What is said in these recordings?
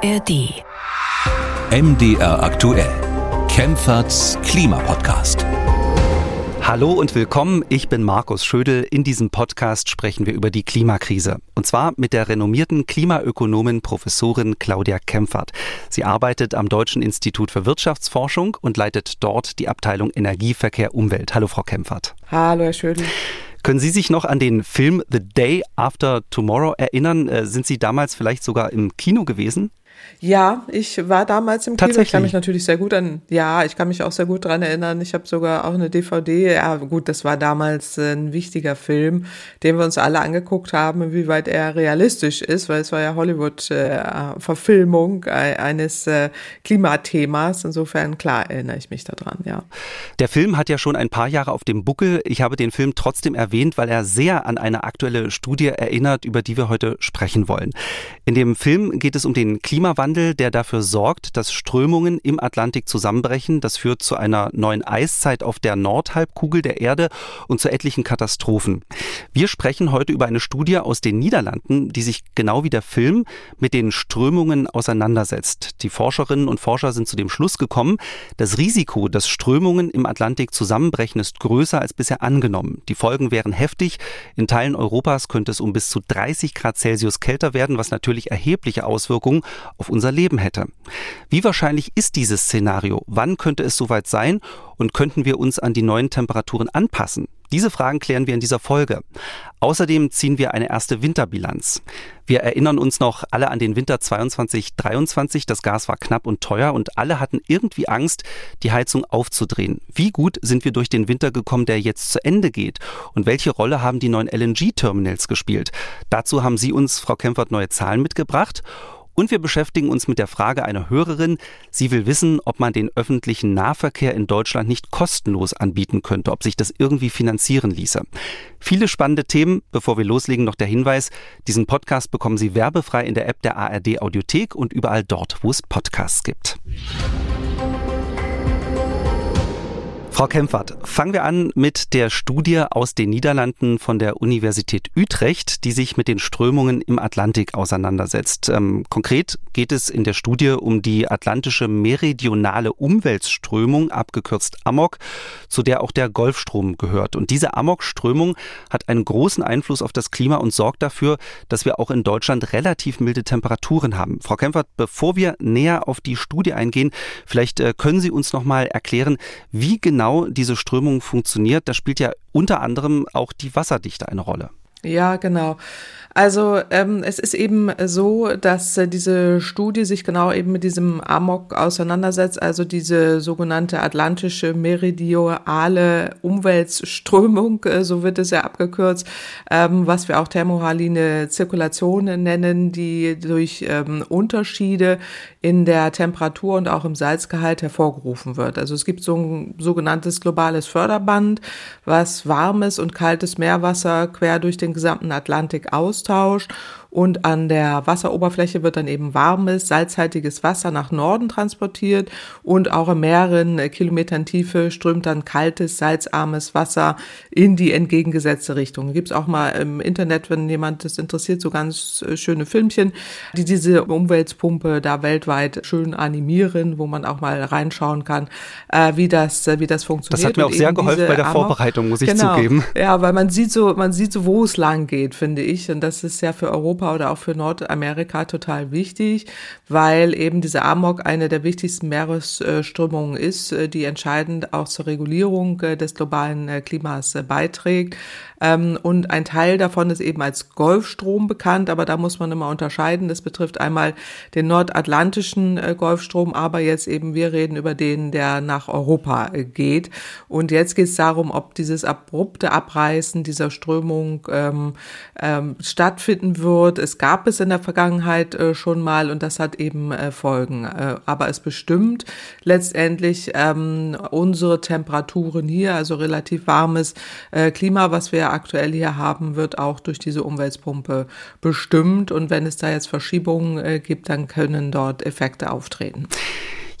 ARD. MDR aktuell. Kempferts Klimapodcast. Hallo und willkommen, ich bin Markus Schödel. In diesem Podcast sprechen wir über die Klimakrise. Und zwar mit der renommierten Klimaökonomin Professorin Claudia Kempfert. Sie arbeitet am Deutschen Institut für Wirtschaftsforschung und leitet dort die Abteilung Energieverkehr Umwelt. Hallo Frau Kempfert. Hallo Herr Schödel. Können Sie sich noch an den Film The Day After Tomorrow erinnern? Äh, sind Sie damals vielleicht sogar im Kino gewesen? Ja, ich war damals im Kino. Ich kann mich natürlich sehr gut an, ja, ich kann mich auch sehr gut dran erinnern. Ich habe sogar auch eine DVD. Ja, gut, das war damals ein wichtiger Film, den wir uns alle angeguckt haben, inwieweit er realistisch ist, weil es war ja Hollywood-Verfilmung äh, eines äh, Klimathemas. Insofern, klar, erinnere ich mich daran, ja. Der Film hat ja schon ein paar Jahre auf dem Buckel. Ich habe den Film trotzdem erwähnt, weil er sehr an eine aktuelle Studie erinnert, über die wir heute sprechen wollen. In dem Film geht es um den Klima Klimawandel, der dafür sorgt, dass Strömungen im Atlantik zusammenbrechen. Das führt zu einer neuen Eiszeit auf der Nordhalbkugel der Erde und zu etlichen Katastrophen. Wir sprechen heute über eine Studie aus den Niederlanden, die sich genau wie der Film mit den Strömungen auseinandersetzt. Die Forscherinnen und Forscher sind zu dem Schluss gekommen, das Risiko, dass Strömungen im Atlantik zusammenbrechen, ist größer als bisher angenommen. Die Folgen wären heftig. In Teilen Europas könnte es um bis zu 30 Grad Celsius kälter werden, was natürlich erhebliche Auswirkungen auf unser Leben hätte. Wie wahrscheinlich ist dieses Szenario? Wann könnte es soweit sein? Und könnten wir uns an die neuen Temperaturen anpassen? Diese Fragen klären wir in dieser Folge. Außerdem ziehen wir eine erste Winterbilanz. Wir erinnern uns noch alle an den Winter 22-23. Das Gas war knapp und teuer und alle hatten irgendwie Angst, die Heizung aufzudrehen. Wie gut sind wir durch den Winter gekommen, der jetzt zu Ende geht? Und welche Rolle haben die neuen LNG-Terminals gespielt? Dazu haben Sie uns, Frau Kempfert, neue Zahlen mitgebracht. Und wir beschäftigen uns mit der Frage einer Hörerin. Sie will wissen, ob man den öffentlichen Nahverkehr in Deutschland nicht kostenlos anbieten könnte, ob sich das irgendwie finanzieren ließe. Viele spannende Themen. Bevor wir loslegen, noch der Hinweis. Diesen Podcast bekommen Sie werbefrei in der App der ARD Audiothek und überall dort, wo es Podcasts gibt. Frau Kempfert, fangen wir an mit der Studie aus den Niederlanden von der Universität Utrecht, die sich mit den Strömungen im Atlantik auseinandersetzt. Ähm, konkret geht es in der Studie um die atlantische meridionale Umweltströmung, abgekürzt AMOC, zu der auch der Golfstrom gehört. Und diese AMOC-Strömung hat einen großen Einfluss auf das Klima und sorgt dafür, dass wir auch in Deutschland relativ milde Temperaturen haben. Frau Kempfert, bevor wir näher auf die Studie eingehen, vielleicht äh, können Sie uns noch mal erklären, wie genau genau diese Strömung funktioniert. Da spielt ja unter anderem auch die Wasserdichte eine Rolle. Ja, genau. Also ähm, es ist eben so, dass äh, diese Studie sich genau eben mit diesem Amok auseinandersetzt, also diese sogenannte atlantische meridionale Umweltströmung, äh, so wird es ja abgekürzt, ähm, was wir auch thermohaline Zirkulation nennen, die durch ähm, Unterschiede in der Temperatur und auch im Salzgehalt hervorgerufen wird. Also es gibt so ein sogenanntes globales Förderband, was warmes und kaltes Meerwasser quer durch den gesamten Atlantik austauscht und an der Wasseroberfläche wird dann eben warmes, salzhaltiges Wasser nach Norden transportiert und auch in mehreren äh, Kilometern Tiefe strömt dann kaltes, salzarmes Wasser in die entgegengesetzte Richtung. Gibt es auch mal im Internet, wenn jemand das interessiert, so ganz äh, schöne Filmchen, die diese Umweltpumpe da weltweit schön animieren, wo man auch mal reinschauen kann, äh, wie das, wie das funktioniert. Das hat mir auch sehr geholfen bei der Vorbereitung, muss ich genau, zugeben. Ja, weil man sieht so, man sieht so, wo es lang geht, finde ich. Und das ist ja für Europa Europa oder auch für Nordamerika total wichtig, weil eben diese Amok eine der wichtigsten Meeresströmungen ist, äh, die entscheidend auch zur Regulierung äh, des globalen äh, Klimas beiträgt. Ähm, und ein Teil davon ist eben als Golfstrom bekannt, aber da muss man immer unterscheiden. Das betrifft einmal den nordatlantischen Golfstrom, aber jetzt eben wir reden über den, der nach Europa geht. Und jetzt geht es darum, ob dieses abrupte Abreißen dieser Strömung ähm, ähm, stattfinden wird wird. Es gab es in der Vergangenheit äh, schon mal und das hat eben äh, Folgen. Äh, aber es bestimmt letztendlich ähm, unsere Temperaturen hier, also relativ warmes äh, Klima, was wir aktuell hier haben, wird auch durch diese Umweltpumpe bestimmt. Und wenn es da jetzt Verschiebungen äh, gibt, dann können dort Effekte auftreten.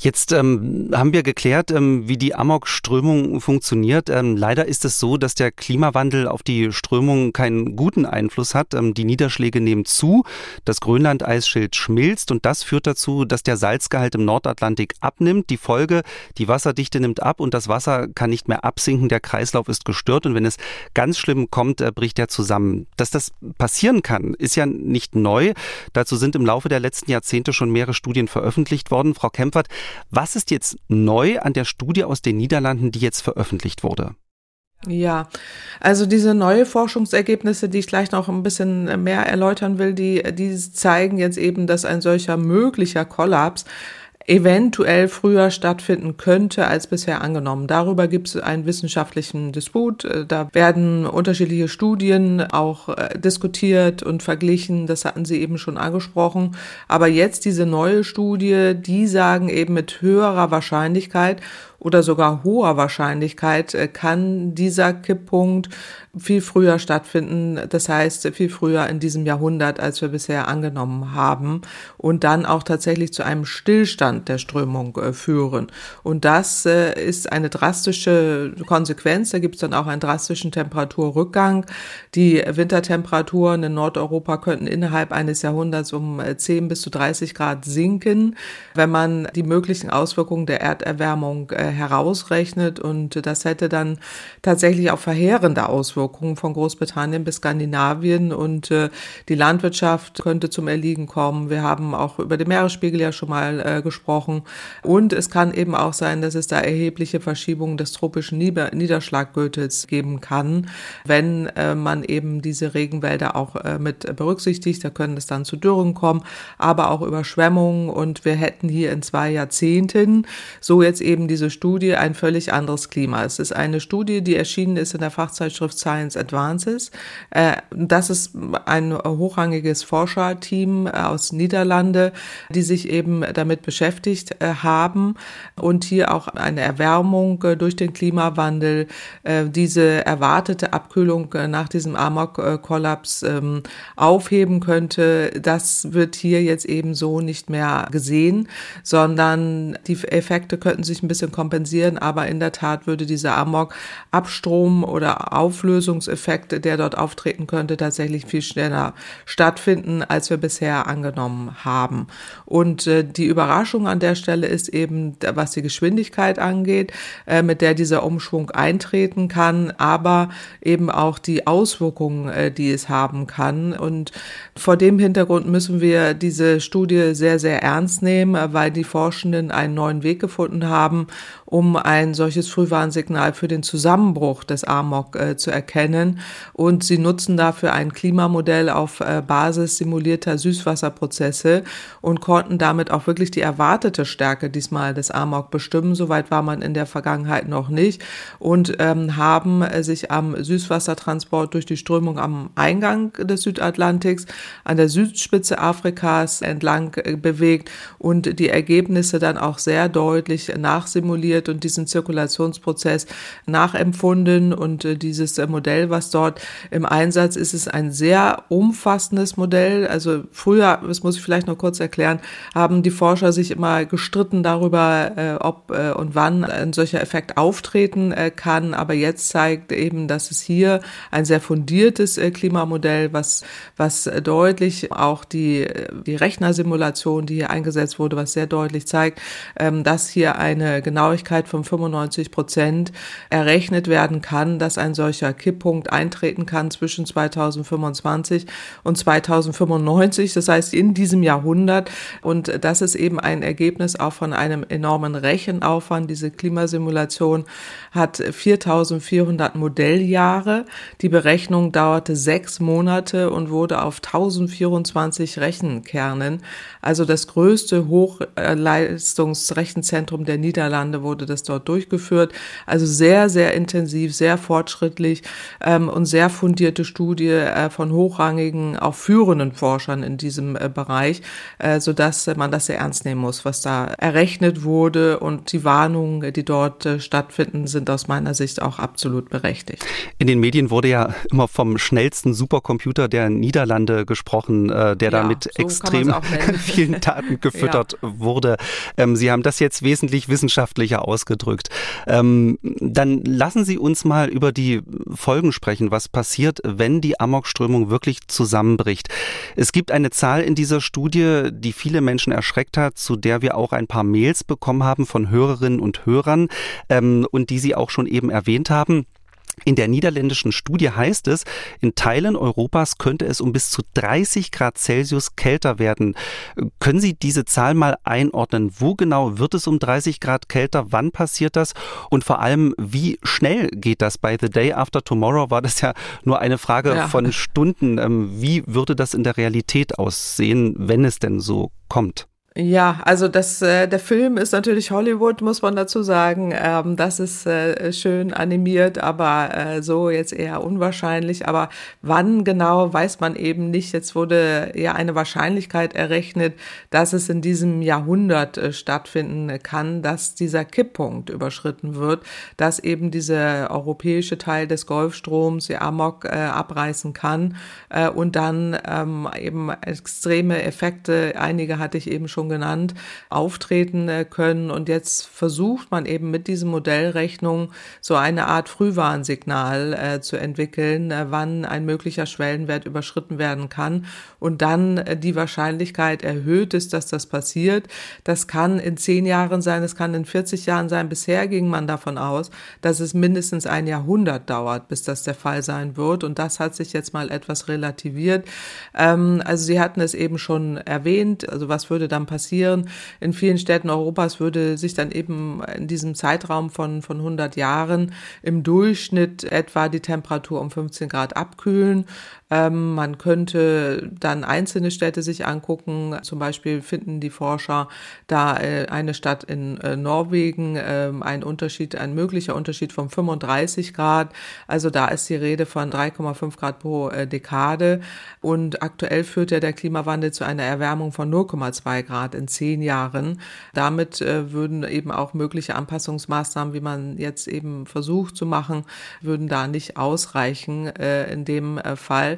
Jetzt ähm, haben wir geklärt, ähm, wie die Amok-Strömung funktioniert. Ähm, leider ist es so, dass der Klimawandel auf die Strömung keinen guten Einfluss hat. Ähm, die Niederschläge nehmen zu, das Grönland-Eisschild schmilzt und das führt dazu, dass der Salzgehalt im Nordatlantik abnimmt. Die Folge, die Wasserdichte nimmt ab und das Wasser kann nicht mehr absinken. Der Kreislauf ist gestört und wenn es ganz schlimm kommt, äh, bricht er zusammen. Dass das passieren kann, ist ja nicht neu. Dazu sind im Laufe der letzten Jahrzehnte schon mehrere Studien veröffentlicht worden. Frau Kempfert, was ist jetzt neu an der Studie aus den Niederlanden, die jetzt veröffentlicht wurde? Ja, also diese neue Forschungsergebnisse, die ich gleich noch ein bisschen mehr erläutern will, die, die zeigen jetzt eben, dass ein solcher möglicher Kollaps eventuell früher stattfinden könnte als bisher angenommen. Darüber gibt es einen wissenschaftlichen Disput. Äh, da werden unterschiedliche Studien auch äh, diskutiert und verglichen. Das hatten Sie eben schon angesprochen. Aber jetzt diese neue Studie, die sagen eben mit höherer Wahrscheinlichkeit oder sogar hoher Wahrscheinlichkeit äh, kann dieser Kipppunkt viel früher stattfinden. Das heißt, viel früher in diesem Jahrhundert, als wir bisher angenommen haben und dann auch tatsächlich zu einem Stillstand der Strömung äh, führen. Und das äh, ist eine drastische Konsequenz. Da gibt es dann auch einen drastischen Temperaturrückgang. Die Wintertemperaturen in Nordeuropa könnten innerhalb eines Jahrhunderts um 10 bis zu 30 Grad sinken, wenn man die möglichen Auswirkungen der Erderwärmung herausrechnet. Und das hätte dann tatsächlich auch verheerende Auswirkungen von Großbritannien bis Skandinavien. Und äh, die Landwirtschaft könnte zum Erliegen kommen. Wir haben auch über den Meeresspiegel ja schon mal äh, gesprochen. Und es kann eben auch sein, dass es da erhebliche Verschiebungen des tropischen Nieder Niederschlaggürtels geben kann, wenn äh, man eben diese Regenwälder auch mit berücksichtigt. Da können es dann zu Dürren kommen, aber auch Überschwemmungen. Und wir hätten hier in zwei Jahrzehnten so jetzt eben diese Studie ein völlig anderes Klima. Es ist eine Studie, die erschienen ist in der Fachzeitschrift Science Advances. Äh, das ist ein hochrangiges Forscherteam äh, aus Niederlande, die sich eben damit beschäftigt äh, haben und hier auch eine Erwärmung durch den Klimawandel, diese erwartete Abkühlung nach diesem Amok-Kollaps ähm, aufheben könnte. Das wird hier jetzt eben so nicht mehr gesehen, sondern die Effekte könnten sich ein bisschen kompensieren, aber in der Tat würde dieser Amok-Abstrom oder Auflösungseffekt, der dort auftreten könnte, tatsächlich viel schneller stattfinden, als wir bisher angenommen haben. Und äh, die Überraschung an der Stelle ist eben, was die Geschwindigkeit angeht, äh, mit der dieser Umschwung eintreten kann, aber eben auch die Auswirkungen, äh, die es haben kann. Und vor dem Hintergrund müssen wir diese Studie sehr, sehr ernst nehmen, weil die Forschenden einen neuen Weg gefunden haben, um ein solches Frühwarnsignal für den Zusammenbruch des Amok äh, zu erkennen. Und sie nutzen dafür ein Klimamodell auf äh, Basis simulierter Süßwasserprozesse und konnten damit auch wirklich die erwartete Stärke diesmal des Amok bestimmen. Soweit war man in der Vergangenheit noch nicht und ähm, haben äh, sich am Süßwassertransport durch die Strömung am Eingang des Südatlantiks an der Südspitze Afrikas entlang äh, bewegt und die Ergebnisse dann auch sehr deutlich nachsimuliert ausprobiert und diesen Zirkulationsprozess nachempfunden. Und äh, dieses äh, Modell, was dort im Einsatz ist, ist ein sehr umfassendes Modell. Also früher, das muss ich vielleicht noch kurz erklären, haben die Forscher sich immer gestritten darüber, äh, ob und wann ein solcher Effekt auftreten kann. Aber jetzt zeigt eben, dass es hier ein sehr fundiertes Klimamodell, was, was deutlich auch die, die Rechnersimulation, die hier eingesetzt wurde, was sehr deutlich zeigt, ähm, dass hier eine Genauigkeit Wahrscheinlichkeit von 95 Prozent errechnet werden kann, dass ein solcher Kipppunkt eintreten kann zwischen 2025 und 2095, das heißt in diesem Jahrhundert. Und das ist eben ein Ergebnis auch von einem enormen Rechenaufwand. Diese Klimasimulation hat 4400 Modelljahre. Die Berechnung dauerte sechs Monate und wurde auf 1024 Rechenkernen, also das größte Hochleistungsrechenzentrum der Niederlande, wurde das dort durchgeführt. Also sehr, sehr intensiv, sehr fortschrittlich ähm, und sehr fundierte Studie äh, von hochrangigen, auch führenden Forschern in diesem äh, Bereich, äh, sodass man das sehr ernst nehmen muss, was da errechnet wurde und die Warnungen, die dort äh, stattfinden, sind aus meiner Sicht auch absolut berechtigt. In den Medien wurde ja immer vom schnellsten Supercomputer der Niederlande gesprochen, äh, der ja, da mit so extrem vielen Daten gefüttert ja. wurde. Ähm, Sie haben das jetzt wesentlich wissenschaftlicher ausgedrückt. Ähm, dann lassen Sie uns mal über die Folgen sprechen, was passiert, wenn die Amokströmung wirklich zusammenbricht. Es gibt eine Zahl in dieser Studie, die viele Menschen erschreckt hat, zu der wir auch ein paar Mails bekommen haben von Hörerinnen und Hörern ähm, und die Sie auch schon eben erwähnt haben. In der niederländischen Studie heißt es, in Teilen Europas könnte es um bis zu 30 Grad Celsius kälter werden. Können Sie diese Zahl mal einordnen? Wo genau wird es um 30 Grad kälter? Wann passiert das? Und vor allem, wie schnell geht das? Bei The Day After Tomorrow war das ja nur eine Frage ja. von Stunden. Ähm, wie würde das in der Realität aussehen, wenn es denn so kommt? Ja, also das, äh, der Film ist natürlich Hollywood, muss man dazu sagen. Ähm, das ist äh, schön animiert, aber äh, so jetzt eher unwahrscheinlich. Aber wann genau, weiß man eben nicht. Jetzt wurde ja eine Wahrscheinlichkeit errechnet, dass es in diesem Jahrhundert äh, stattfinden kann, dass dieser Kipppunkt überschritten wird, dass eben dieser europäische Teil des Golfstroms, die Amok, äh, abreißen kann äh, und dann ähm, eben extreme Effekte, einige hatte ich eben schon genannt, auftreten äh, können. Und jetzt versucht man eben mit diesen Modellrechnungen so eine Art Frühwarnsignal äh, zu entwickeln, äh, wann ein möglicher Schwellenwert überschritten werden kann und dann äh, die Wahrscheinlichkeit erhöht ist, dass das passiert. Das kann in zehn Jahren sein, es kann in 40 Jahren sein. Bisher ging man davon aus, dass es mindestens ein Jahrhundert dauert, bis das der Fall sein wird. Und das hat sich jetzt mal etwas relativiert. Ähm, also Sie hatten es eben schon erwähnt. Also was würde dann passieren? In vielen Städten Europas würde sich dann eben in diesem Zeitraum von, von 100 Jahren im Durchschnitt etwa die Temperatur um 15 Grad abkühlen. Ähm, man könnte dann einzelne Städte sich angucken. Zum Beispiel finden die Forscher da äh, eine Stadt in äh, Norwegen, äh, ein Unterschied, ein möglicher Unterschied von 35 Grad. Also da ist die Rede von 3,5 Grad pro äh, Dekade. Und aktuell führt ja der Klimawandel zu einer Erwärmung von 0,2 Grad in zehn Jahren. Damit äh, würden eben auch mögliche Anpassungsmaßnahmen, wie man jetzt eben versucht zu machen, würden da nicht ausreichen äh, in dem Fall.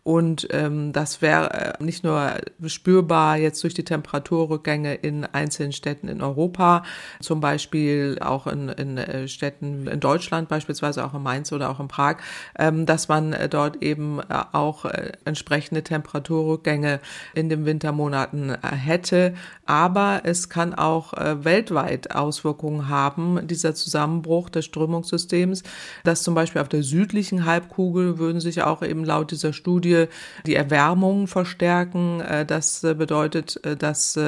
Und ähm, das wäre äh, nicht nur spürbar jetzt durch die Temperaturrückgänge in einzelnen Städten in Europa, zum Beispiel auch in, in äh, Städten in Deutschland, beispielsweise auch in Mainz oder auch in Prag, ähm, dass man äh, dort eben auch entsprechende Temperaturrückgänge in den Wintermonaten hätte. Aber es kann auch weltweit Auswirkungen haben, dieser Zusammenbruch des Strömungssystems, dass zum Beispiel auf der südlichen Halbkugel würden sich auch eben laut dieser dieser Studie die Erwärmung verstärken. Äh, das äh, bedeutet, äh, dass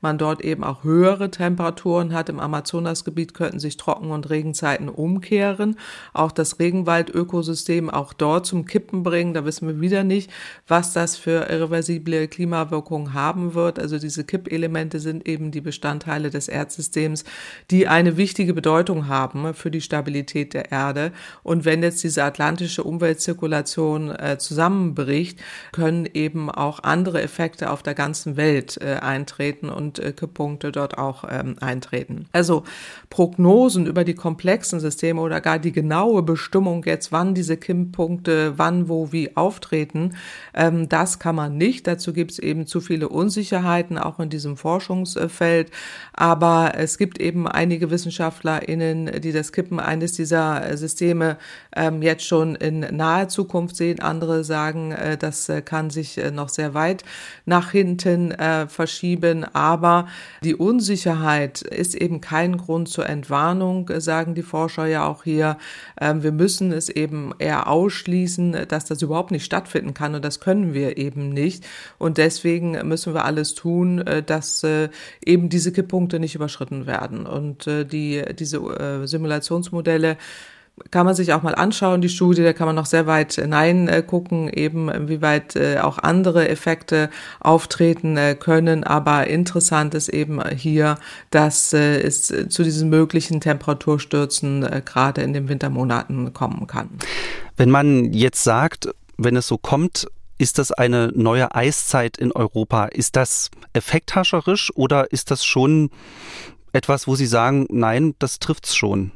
man dort eben auch höhere Temperaturen hat. Im Amazonasgebiet könnten sich Trocken- und Regenzeiten umkehren. Auch das Regenwaldökosystem auch dort zum Kippen bringen. Da wissen wir wieder nicht, was das für irreversible Klimawirkungen haben wird. Also diese Kippelemente sind eben die Bestandteile des Erdsystems, die eine wichtige Bedeutung haben für die Stabilität der Erde. Und wenn jetzt diese atlantische Umweltzirkulation äh, zusammen zusammenbricht, können eben auch andere Effekte auf der ganzen Welt äh, eintreten und äh, Kipppunkte dort auch ähm, eintreten. Also Prognosen über die komplexen Systeme oder gar die genaue Bestimmung jetzt, wann diese Kipppunkte wann, wo, wie auftreten, ähm, das kann man nicht. Dazu gibt es eben zu viele Unsicherheiten auch in diesem Forschungsfeld. Aber es gibt eben einige WissenschaftlerInnen, die das Kippen eines dieser Systeme ähm, jetzt schon in naher Zukunft sehen. Andere sagen, äh, das äh, kann sich äh, noch sehr weit nach hinten verschieben. Aber die Unsicherheit ist eben kein Grund zur Entwarnung, sagen die Forscher ja auch hier. Ähm, wir müssen es eben eher ausschließen, dass das überhaupt nicht stattfinden kann und das können wir eben nicht. Und deswegen müssen wir alles tun, dass eben diese Kipppunkte nicht überschritten werden. Und die, diese Simulationsmodelle kann man sich auch mal anschauen, die Studie, da kann man noch sehr weit hineingucken, eben inwieweit äh, auch andere Effekte auftreten äh, können. Aber interessant ist eben hier, dass äh, es zu diesen möglichen Temperaturstürzen gerade in den Wintermonaten kommen kann. Wenn man jetzt sagt, wenn es so kommt, ist das eine neue Eiszeit in Europa? Ist das effekthascherisch oder ist das schon etwas, wo Sie sagen, nein, das trifft's schon?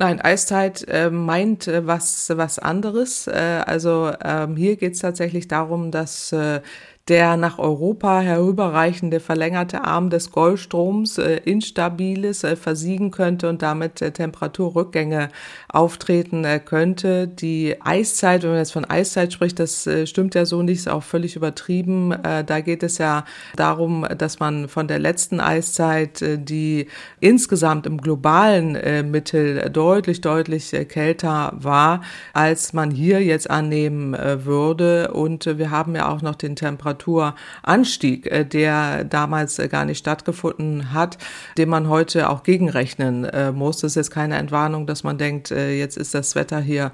Nein, Eiszeit äh, meint äh, was, was anderes. Äh, also ähm, hier geht es tatsächlich darum, dass äh, der nach Europa herüberreichende verlängerte Arm des Golfstroms äh, instabiles äh, versiegen könnte und damit äh, Temperaturrückgänge auftreten äh, könnte. Die Eiszeit, wenn man jetzt von Eiszeit spricht, das äh, stimmt ja so nicht, ist auch völlig übertrieben. Äh, da geht es ja darum, dass man von der letzten Eiszeit, die insgesamt im globalen Mittel deutlich, deutlich kälter war, als man hier jetzt annehmen würde. Und wir haben ja auch noch den Temperatur Temperaturanstieg, äh, der damals äh, gar nicht stattgefunden hat, dem man heute auch gegenrechnen äh, muss. Das ist jetzt keine Entwarnung, dass man denkt, jetzt ist das Wetter hier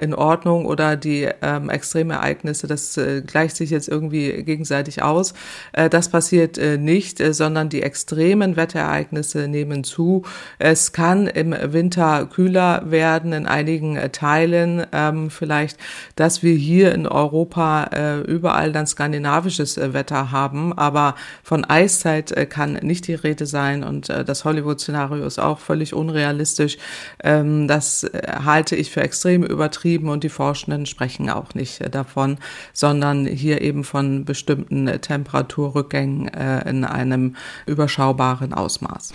in Ordnung oder die ähm, Extremereignisse, das gleicht sich jetzt irgendwie gegenseitig aus. Das passiert nicht, sondern die extremen Wetterereignisse nehmen zu. Es kann im Winter kühler werden in einigen Teilen. Ähm, vielleicht, dass wir hier in Europa überall dann Skandinavien skandinavisches äh, Wetter haben, aber von Eiszeit äh, kann nicht die Rede sein und äh, das Hollywood-Szenario ist auch völlig unrealistisch. Ähm, das halte ich für extrem übertrieben und die Forschenden sprechen auch nicht davon, sondern hier eben von bestimmten Temperaturrückgängen in einem überschaubaren Ausmaß.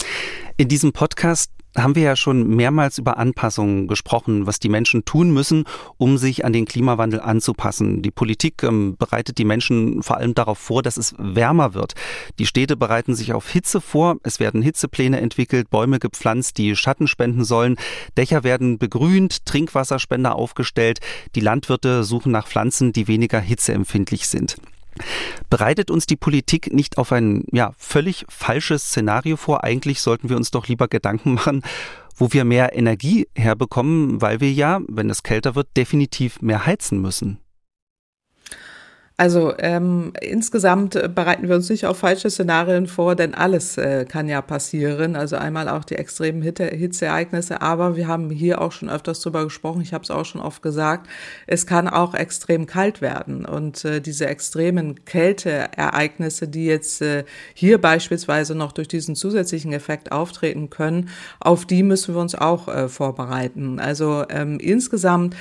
In diesem Podcast haben wir ja schon mehrmals über Anpassungen gesprochen, was die Menschen tun müssen, um sich an den Klimawandel anzupassen. Die Politik ähm, bereitet die Menschen vor allem darauf vor, dass es wärmer wird. Die Städte bereiten sich auf Hitze vor. Es werden Hitzepläne entwickelt, Bäume gepflanzt, die Schatten spenden sollen. Dächer werden begrünt, Trinkwasserspender aufgestellt. Die Landwirte suchen nach Pflanzen, die weniger hitzeempfindlich sind. Bereitet uns die Politik nicht auf ein ja, völlig falsches Szenario vor? Eigentlich sollten wir uns doch lieber Gedanken machen, wo wir mehr Energie herbekommen, weil wir ja, wenn es kälter wird, definitiv mehr heizen müssen. Also ähm, insgesamt bereiten wir uns nicht auf falsche Szenarien vor, denn alles äh, kann ja passieren. Also einmal auch die extremen Hitte, Hitzeereignisse, aber wir haben hier auch schon öfters drüber gesprochen. Ich habe es auch schon oft gesagt. Es kann auch extrem kalt werden und äh, diese extremen Kälteereignisse, die jetzt äh, hier beispielsweise noch durch diesen zusätzlichen Effekt auftreten können, auf die müssen wir uns auch äh, vorbereiten. Also ähm, insgesamt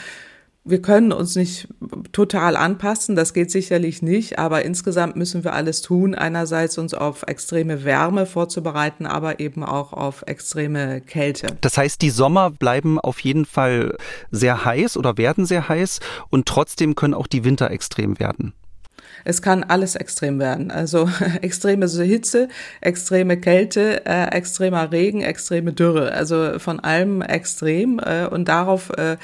wir können uns nicht total anpassen, das geht sicherlich nicht, aber insgesamt müssen wir alles tun. Einerseits uns auf extreme Wärme vorzubereiten, aber eben auch auf extreme Kälte. Das heißt, die Sommer bleiben auf jeden Fall sehr heiß oder werden sehr heiß und trotzdem können auch die Winter extrem werden. Es kann alles extrem werden. Also extreme Hitze, extreme Kälte, äh, extremer Regen, extreme Dürre. Also von allem extrem. Äh, und darauf äh,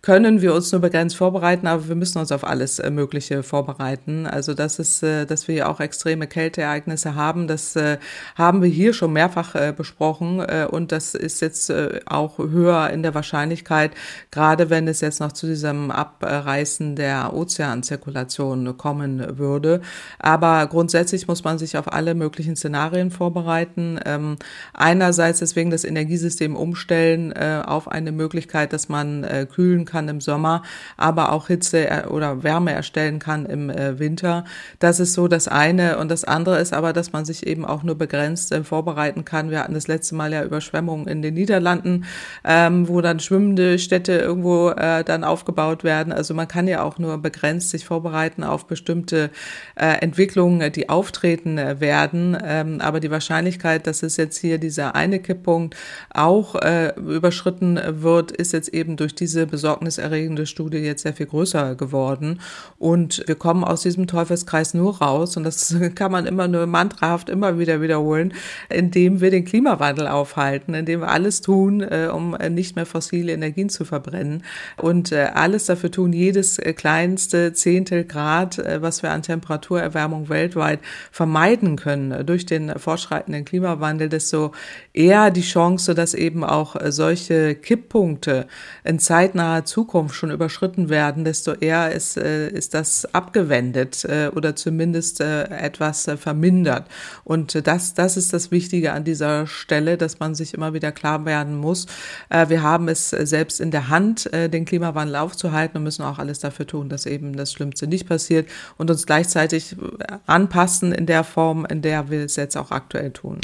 können wir uns nur begrenzt vorbereiten, aber wir müssen uns auf alles äh, Mögliche vorbereiten. Also das ist, äh, dass wir auch extreme Kälteereignisse haben, das äh, haben wir hier schon mehrfach besprochen und das ist jetzt auch höher in der Wahrscheinlichkeit, gerade wenn es jetzt noch zu diesem Abreißen der Ozeanzirkulation kommen würde. Aber grundsätzlich muss man sich auf alle möglichen Szenarien vorbereiten. Ähm, einerseits deswegen das Energiesystem umstellen auf eine Möglichkeit, dass man kühlen kann im Sommer, aber auch Hitze äh, oder Wärme erstellen kann im äh, Winter. Das ist so das eine. Und das andere ist aber, dass man sich eben auch nur begrenzt äh, vorbereiten kann. Wir hatten das letzte Mal ja Überschwemmungen in den Niederlanden, ähm, wo dann schwimmende Städte irgendwo äh, dann aufgebaut werden. Also man kann ja auch nur begrenzt sich vorbereiten auf bestimmte äh, Entwicklungen, die auftreten werden. Ähm, aber die Wahrscheinlichkeit, dass es jetzt hier dieser eine Kipppunkt auch äh, überschritten wird, ist jetzt eben durch diese Besorgnis besorgniserregende Studie jetzt sehr viel größer geworden. Und wir kommen aus diesem Teufelskreis nur raus, und das kann man immer nur mantrahaft immer wieder wiederholen, indem wir den Klimawandel aufhalten, indem wir alles tun, äh, um nicht mehr fossile Energien zu verbrennen und äh, alles dafür tun, jedes äh, kleinste Zehntel Grad, was wir an Temperaturerwärmung weltweit vermeiden können durch den fortschreitenden Klimawandel, desto eher die Chance, dass eben auch solche Kipppunkte in zeitnaher Zukunft schon überschritten werden, desto eher ist, ist das abgewendet oder zumindest etwas vermindert. Und das, das ist das Wichtige an dieser Stelle, dass man sich immer wieder klar werden muss. Wir haben es selbst in der Hand, den Klimawandel aufzuhalten und müssen auch alles dafür tun, dass eben das Schlimmste nicht passiert und uns gleichzeitig anpassen in der Form, in der wir es jetzt auch aktuell tun.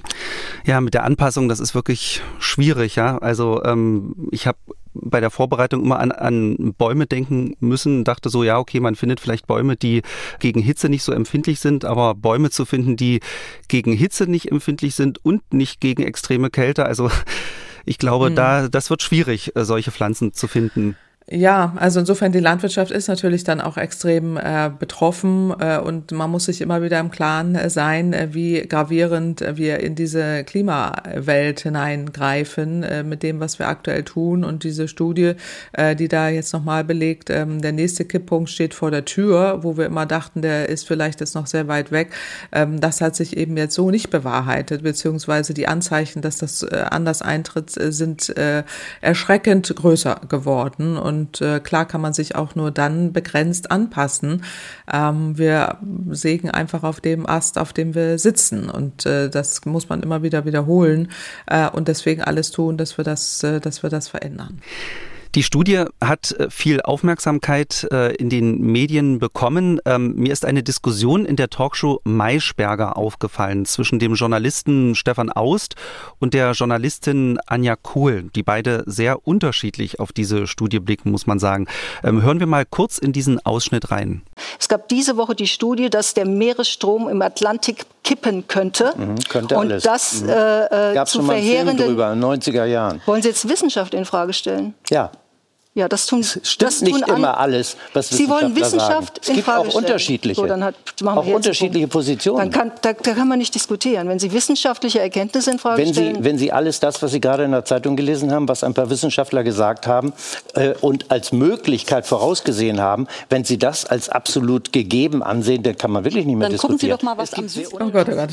Ja, mit der Anpassung, das ist wirklich schwierig, ja. Also ähm, ich habe bei der Vorbereitung immer an, an Bäume denken müssen, dachte so, ja, okay, man findet vielleicht Bäume, die gegen Hitze nicht so empfindlich sind, aber Bäume zu finden, die gegen Hitze nicht empfindlich sind und nicht gegen extreme Kälte, also ich glaube, mhm. da, das wird schwierig, äh, solche Pflanzen zu finden. Ja, also insofern die Landwirtschaft ist natürlich dann auch extrem äh, betroffen äh, und man muss sich immer wieder im Klaren äh, sein, äh, wie gravierend äh, wir in diese Klimawelt hineingreifen äh, mit dem, was wir aktuell tun und diese Studie, die da jetzt nochmal belegt, ähm, der nächste Kipppunkt steht vor der Tür, wo wir immer dachten, der ist vielleicht jetzt noch sehr weit weg. Ähm, das hat sich eben jetzt so nicht bewahrheitet, beziehungsweise die Anzeichen, dass das anders eintritt, sind erschreckend größer geworden und und äh, klar kann man sich auch nur dann begrenzt anpassen. Ähm, wir sägen einfach auf dem Ast, auf dem wir sitzen. Und äh, das muss man immer wieder wiederholen äh, und deswegen alles tun, dass wir das, äh, dass wir das verändern. Die Studie hat äh, viel Aufmerksamkeit äh, in den Medien bekommen. Ähm, mir ist eine Diskussion in der Talkshow Maischberger aufgefallen zwischen dem Journalisten Stefan Aust und der Journalistin Anja Kohl, die beide sehr unterschiedlich auf diese Studie blicken, muss man sagen. Ähm, hören wir mal kurz in diesen Ausschnitt rein. Es gab diese Woche die Studie, dass der Meeresstrom im Atlantik kippen könnte. Mhm, könnte und alles. das mhm. äh, äh Gab's zu schon mal verheerenden. Film drüber, in den 90er Jahren. Wollen Sie jetzt Wissenschaft in Frage stellen? Ja. Ja, das tun. Es stimmt das nicht immer alles, was Sie wollen Wissenschaft sagen. Es gibt Frage auch unterschiedliche, so, dann hat, auch unterschiedliche Positionen. Dann kann, da, da, kann man nicht diskutieren. Wenn Sie wissenschaftliche Erkenntnisse in Frage wenn stellen. Sie, wenn Sie alles das, was Sie gerade in der Zeitung gelesen haben, was ein paar Wissenschaftler gesagt haben äh, und als Möglichkeit vorausgesehen haben, wenn Sie das als absolut gegeben ansehen, dann kann man wirklich nicht mehr dann diskutieren. Gucken Sie doch mal, was am Süd Oh Gott, oh Gott.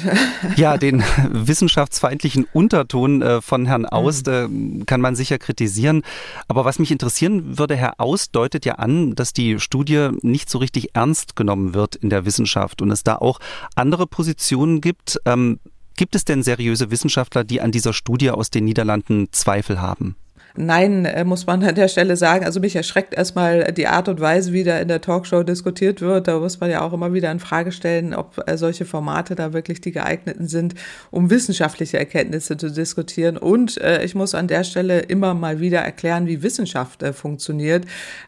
Ja, den wissenschaftsfeindlichen Unterton äh, von Herrn Aust mhm. äh, kann man sicher kritisieren. Aber was mich interessieren würde, Herr aus deutet ja an, dass die Studie nicht so richtig ernst genommen wird in der Wissenschaft und es da auch andere Positionen gibt. Ähm, gibt es denn seriöse Wissenschaftler, die an dieser Studie aus den Niederlanden Zweifel haben? Nein, äh, muss man an der Stelle sagen. Also mich erschreckt erstmal die Art und Weise, wie da in der Talkshow diskutiert wird. Da muss man ja auch immer wieder in Frage stellen, ob äh, solche Formate da wirklich die geeigneten sind, um wissenschaftliche Erkenntnisse zu diskutieren. Und äh, ich muss an der Stelle immer mal wieder erklären, wie Wissenschaft funktioniert,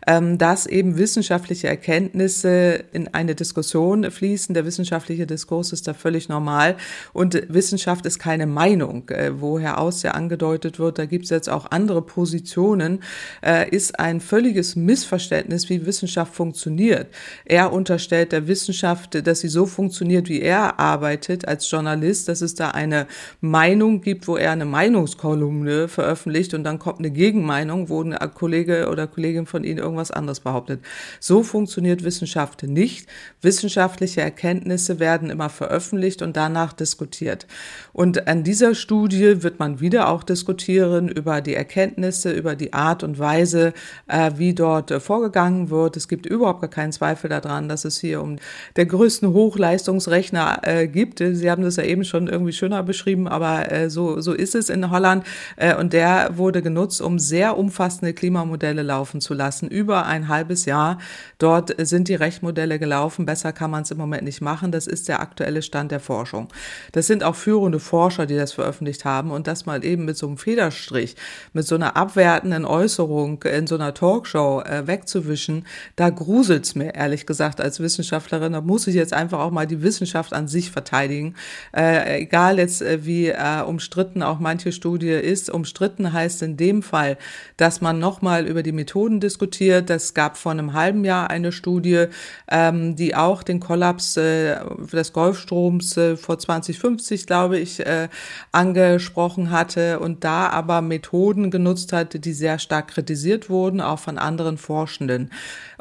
ähm, dass eben wissenschaftliche Erkenntnisse in eine Diskussion fließen. Der wissenschaftliche Diskurs ist da völlig normal. Und Wissenschaft ist keine Meinung, wo Herr Aus ja angedeutet wird. Da gibt es jetzt auch andere Positionen, äh, ist ein völliges Missverständnis, wie Wissenschaft funktioniert. Er unterstellt der Wissenschaft, dass sie so funktioniert, wie er arbeitet als Journalist, dass es da eine Meinung gibt, wo er eine Meinungskolumne veröffentlicht und dann kommt eine Gegenmeinung, wo ein Kollege oder Kollegin von Ihnen irgendwas anderes behauptet. So funktioniert Wissenschaft nicht. Wissenschaftliche Erkenntnisse werden immer veröffentlicht und danach diskutiert. Und an dieser Studie wird man wieder auch diskutieren über die Erkenntnisse, Erkenntnisse, über die Art und Weise, äh, wie dort äh, vorgegangen wird. Es gibt überhaupt gar keinen Zweifel daran, dass es hier um der größten Hochleistungsrechner äh, gibt. Sie haben das ja eben schon irgendwie schöner beschrieben, aber so, so ist es in Holland. Und der wurde genutzt, um sehr umfassende Klimamodelle laufen zu lassen. Über ein halbes Jahr. Dort sind die Rechenmodelle gelaufen. Besser kann man es im Moment nicht machen. Das ist der aktuelle Stand der Forschung. Das sind auch führende Forscher, die das veröffentlicht haben. Und das mal eben mit so einem Federstrich, mit so einer abwertenden Äußerung in so einer Talkshow äh, wegzuwischen, da gruselt's mir ehrlich gesagt als Wissenschaftlerin. Da muss ich jetzt einfach auch mal die Wissenschaft an sich verteidigen. Äh, egal jetzt, äh, wie äh, umstritten auch manche Studie ist. Umstritten heißt in dem Fall, dass man nochmal über die Methoden diskutiert. Das gab vor einem halben Jahr eine Studie, ähm, die auch den Kollaps äh, des Golfstroms äh, vor 2050, glaube ich, angesprochen hatte und da aber Methoden genutzt hat, die sehr stark kritisiert wurden, auch von anderen Forschenden.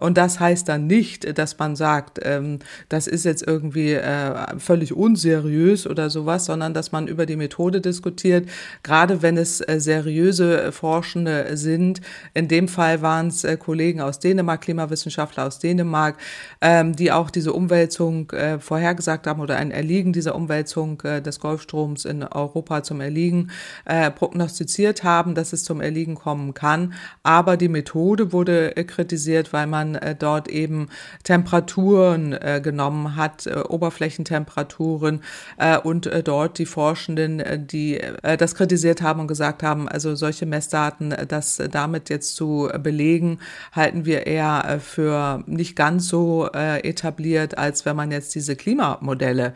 Und das heißt dann nicht, dass man sagt, ähm, das ist jetzt irgendwie äh, völlig unseriös oder sowas, sondern dass man über die Methode diskutiert, gerade wenn es äh, seriöse Forschende sind. In dem Fall waren es äh, Kollegen aus Dänemark, Klimawissenschaftler aus Dänemark, ähm, die auch diese Umwälzung äh, vorhergesagt haben oder ein Erliegen dieser Umwälzung äh, des Golfstroms in Europa zum Erliegen prognostiziert haben, dass es zum Erliegen kommen kann. Aber die Methode wurde kritisiert, weil man äh, dort eben Temperaturen äh, genommen hat, äh, Oberflächentemperaturen äh, und äh, dort die Forschenden, äh, die das kritisiert haben und gesagt haben, also solche Messdaten, das damit jetzt zu belegen, halten wir eher für nicht ganz so etabliert, als wenn man jetzt diese Klimamodelle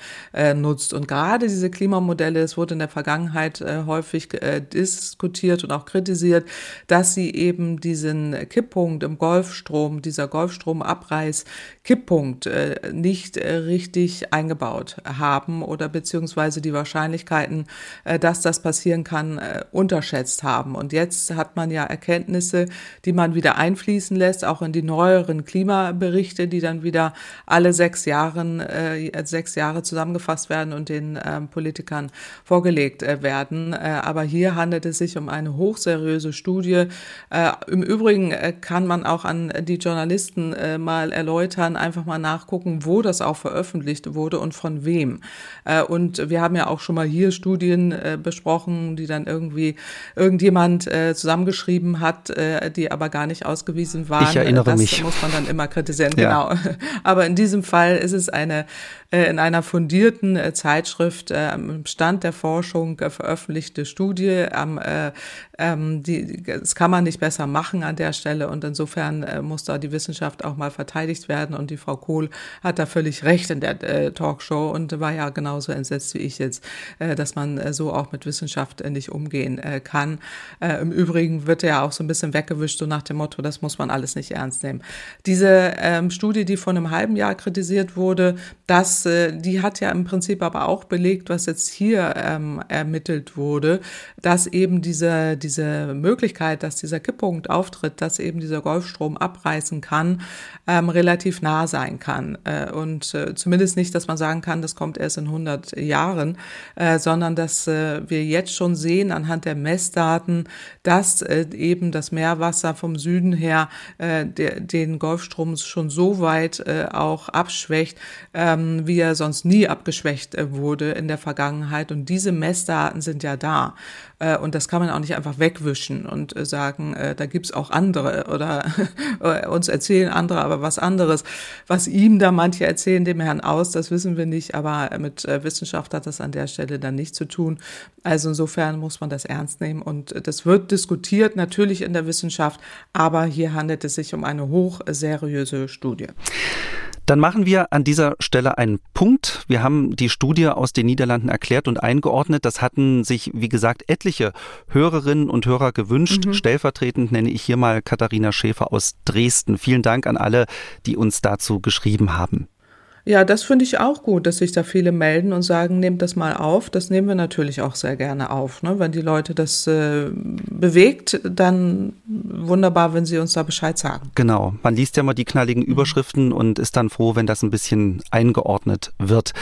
nutzt. Und gerade diese Klimamodelle, es wurde in der Vergangenheit häufig diskutiert und auch kritisiert, dass sie eben diesen Kipppunkt im Golfstrom, dieser dieser Golfstromabreiß Kipppunkt äh, nicht äh, richtig eingebaut haben oder beziehungsweise die Wahrscheinlichkeiten, äh, dass das passieren kann, unterschätzt haben. Und jetzt hat man ja Erkenntnisse, die man wieder einfließen lässt, auch in die neueren Klimaberichte, die dann wieder alle sechs Jahren, sechs Jahre zusammengefasst werden und den ähm, Politikern vorgelegt werden. aber hier handelt es sich um eine hochseriöse Studie. Im Übrigen kann man auch an die Journalisten Journalisten äh, mal erläutern, einfach mal nachgucken, wo das auch veröffentlicht wurde und von wem. Äh, und wir haben ja auch schon mal hier Studien äh, besprochen, die dann irgendwie irgendjemand äh, zusammengeschrieben hat, äh, die aber gar nicht ausgewiesen waren. Ich erinnere das mich. muss man dann immer kritisieren, ja. genau. Aber in diesem Fall ist es eine in einer fundierten äh, Zeitschrift äh, am Stand der Forschung äh, veröffentlichte Studie. Äh, ähm, das kann man nicht besser machen an der Stelle und insofern äh, muss da die Wissenschaft auch mal verteidigt werden und die Frau Kohl hat da völlig recht in der äh, Talkshow und war ja genauso entsetzt wie ich jetzt, äh, dass man äh, so auch mit Wissenschaft äh, nicht umgehen äh, kann. Äh, Im Übrigen wird ja auch so ein bisschen weggewischt, so nach dem Motto, das muss man alles nicht ernst nehmen. Diese ähm, Studie, die vor einem halben Jahr kritisiert wurde, das, äh, die hat ja im Prinzip aber auch belegt, was jetzt hier ähm, ermittelt wurde, dass eben diese, diese Möglichkeit, dass dieser Kipppunkt auftritt, dass eben dieser Golfstrom abreißen kann, ähm, relativ nah sein kann. Äh, und äh, zumindest nicht, dass man sagen kann, das kommt erst in 100 Jahren, äh, sondern dass äh, wir jetzt schon sehen anhand der Messdaten, dass äh, eben das Meerwasser vom Süden her äh, der, den Golfstrom schon so weit äh, auch abschwächt, ähm, wie er sonst nie abgeschwächt äh, wurde in der Vergangenheit. Und diese Messdaten sind ja da. Äh, und das kann man auch nicht einfach wegwischen und äh, sagen, da gibt's auch andere oder uns erzählen andere aber was anderes. Was ihm da manche erzählen, dem Herrn aus, das wissen wir nicht, aber mit Wissenschaft hat das an der Stelle dann nichts zu tun. Also insofern muss man das ernst nehmen und das wird diskutiert, natürlich in der Wissenschaft, aber hier handelt es sich um eine hochseriöse Studie. Dann machen wir an dieser Stelle einen Punkt. Wir haben die Studie aus den Niederlanden erklärt und eingeordnet. Das hatten sich, wie gesagt, etliche Hörerinnen und Hörer gewünscht. Mhm. Stellvertretend nenne ich hier mal Katharina Schäfer aus Dresden. Vielen Dank an alle, die uns dazu geschrieben haben. Ja, das finde ich auch gut, dass sich da viele melden und sagen, nehmt das mal auf. Das nehmen wir natürlich auch sehr gerne auf. Ne? Wenn die Leute das äh, bewegt, dann wunderbar, wenn sie uns da Bescheid sagen. Genau. Man liest ja mal die knalligen mhm. Überschriften und ist dann froh, wenn das ein bisschen eingeordnet wird.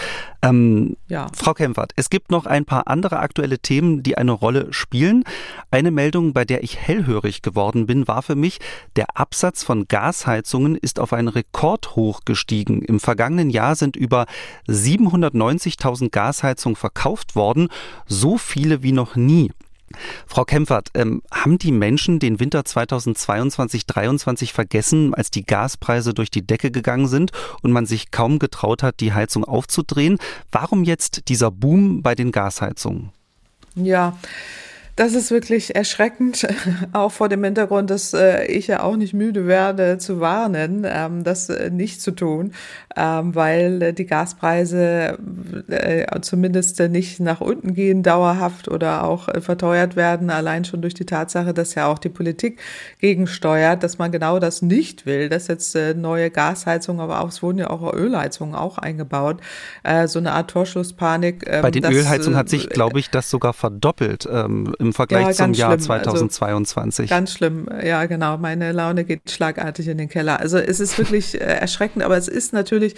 Ähm, ja. Frau Kempfert, es gibt noch ein paar andere aktuelle Themen, die eine Rolle spielen. Eine Meldung, bei der ich hellhörig geworden bin, war für mich, der Absatz von Gasheizungen ist auf einen Rekord hoch gestiegen. Im vergangenen Jahr sind über 790.000 Gasheizungen verkauft worden, so viele wie noch nie. Frau Kempfert, ähm, haben die Menschen den Winter 2022-23 vergessen, als die Gaspreise durch die Decke gegangen sind und man sich kaum getraut hat, die Heizung aufzudrehen? Warum jetzt dieser Boom bei den Gasheizungen? Ja, Das ist wirklich erschreckend, auch vor dem Hintergrund, dass äh, ich ja auch nicht müde werde zu warnen, ähm, das äh, nicht zu tun, ähm, weil äh, die Gaspreise zumindest nicht nach unten gehen dauerhaft oder auch verteuert werden, allein schon durch die Tatsache, dass ja auch die Politik gegensteuert, dass man genau das nicht will, dass jetzt neue Gasheizungen, aber auch es wurden ja auch Ölheizungen auch eingebaut, so eine Art Torschlusspanik. Ähm, Bei den Ölheizungen hat sich, glaube ich, das sogar verdoppelt. Ähm, im Vergleich ja, zum Jahr schlimm. 2022. Also, ganz schlimm, ja genau. Meine Laune geht schlagartig in den Keller. Also es ist wirklich äh, erschreckend, aber es ist natürlich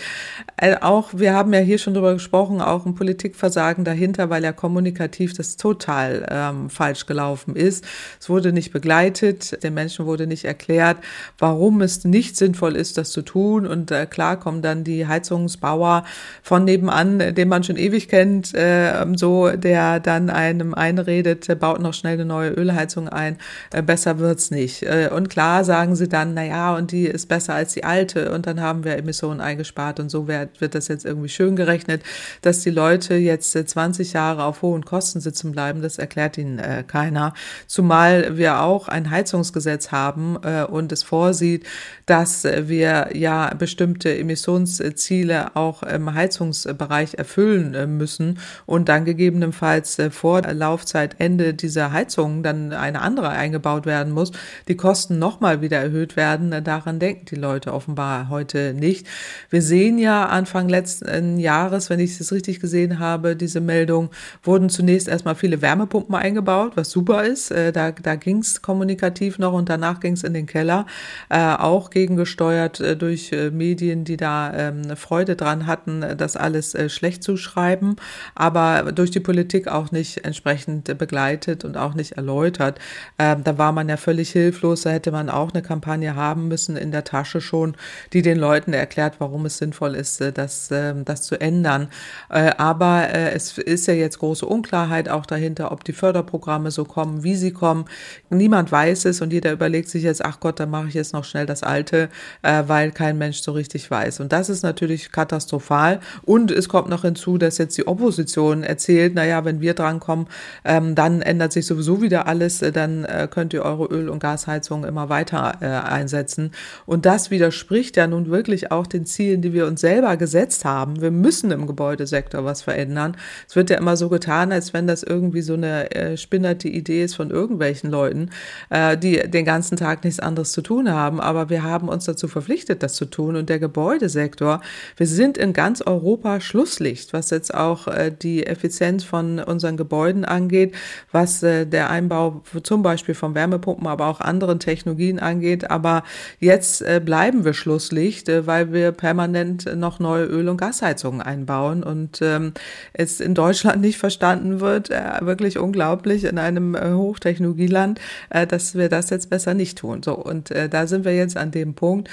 äh, auch, wir haben ja hier schon drüber gesprochen, auch ein Politikversagen dahinter, weil ja kommunikativ das total ähm, falsch gelaufen ist. Es wurde nicht begleitet, den Menschen wurde nicht erklärt, warum es nicht sinnvoll ist, das zu tun. Und äh, klar kommen dann die Heizungsbauer von nebenan, den man schon ewig kennt, äh, so, der dann einem einredet, baut baut noch schnell eine neue Ölheizung ein, äh, besser wird's nicht. Äh, und klar sagen sie dann, na ja, und die ist besser als die alte und dann haben wir Emissionen eingespart und so wird, wird das jetzt irgendwie schön gerechnet, dass die Leute jetzt 20 äh, Jahre auf hohen Kosten sitzen bleiben, das erklärt ihnen äh, keiner. Zumal wir auch ein Heizungsgesetz haben äh, und es vorsieht, dass wir ja bestimmte Emissionsziele auch im Heizungsbereich erfüllen äh, müssen und dann gegebenenfalls vor Laufzeit Ende dieser Heizung dann eine andere eingebaut werden muss, die Kosten nochmal wieder erhöht werden. Daran denken die Leute offenbar heute nicht. Wir sehen ja Anfang letzten Jahres, wenn ich es richtig gesehen habe, diese Meldung, wurden zunächst erstmal viele Wärmepumpen eingebaut, was super ist. Äh, da, da ging es kommunikativ noch und danach ging es in den Keller, äh, auch gegengesteuert äh, durch Medien, die da ähm, Freude dran hatten, das alles schlecht zu schreiben, aber durch die Politik auch nicht entsprechend begleitet begleitet und auch nicht erläutert. Ähm, da war man ja völlig hilflos. Da hätte man auch eine Kampagne haben müssen in der Tasche schon, die den Leuten erklärt, warum es sinnvoll ist, äh, das, äh, das zu ändern. Äh, aber äh, es ist ja jetzt große Unklarheit auch dahinter, ob die Förderprogramme so kommen, wie sie kommen. Niemand weiß es und jeder überlegt sich jetzt, ach Gott, dann mache ich jetzt noch schnell das Alte, weil kein Mensch so richtig weiß. Und das ist natürlich katastrophal. Und es kommt noch hinzu, dass jetzt die Opposition erzählt, naja, wenn wir drankommen, ähm, dann ändert ändert sich sowieso wieder alles, äh, dann äh, könnt ihr eure Öl- und Gasheizung immer weiter äh, einsetzen. Und das widerspricht ja nun wirklich auch den Zielen, die wir uns selber gesetzt haben. Wir müssen im Gebäudesektor was verändern. Es wird ja immer so getan, als wenn das irgendwie so eine äh, spinnerte Idee ist von irgendwelchen Leuten, äh, die den ganzen Tag nichts anderes zu tun haben. Aber wir haben uns dazu verpflichtet, das zu tun. Und der Gebäudesektor, wir sind in ganz Europa Schlusslicht, was jetzt auch äh, die Effizienz von unseren Gebäuden angeht, was was äh, der Einbau zum Beispiel von Wärmepumpen, aber auch anderen Technologien angeht. Aber jetzt äh, bleiben wir Schlusslicht, äh, weil wir permanent noch neue Öl- und Gasheizungen einbauen und ähm, es in Deutschland nicht verstanden wird, wirklich unglaublich in einem Hochtechnologieland, dass wir das jetzt besser nicht tun. So und da sind wir jetzt an dem Punkt,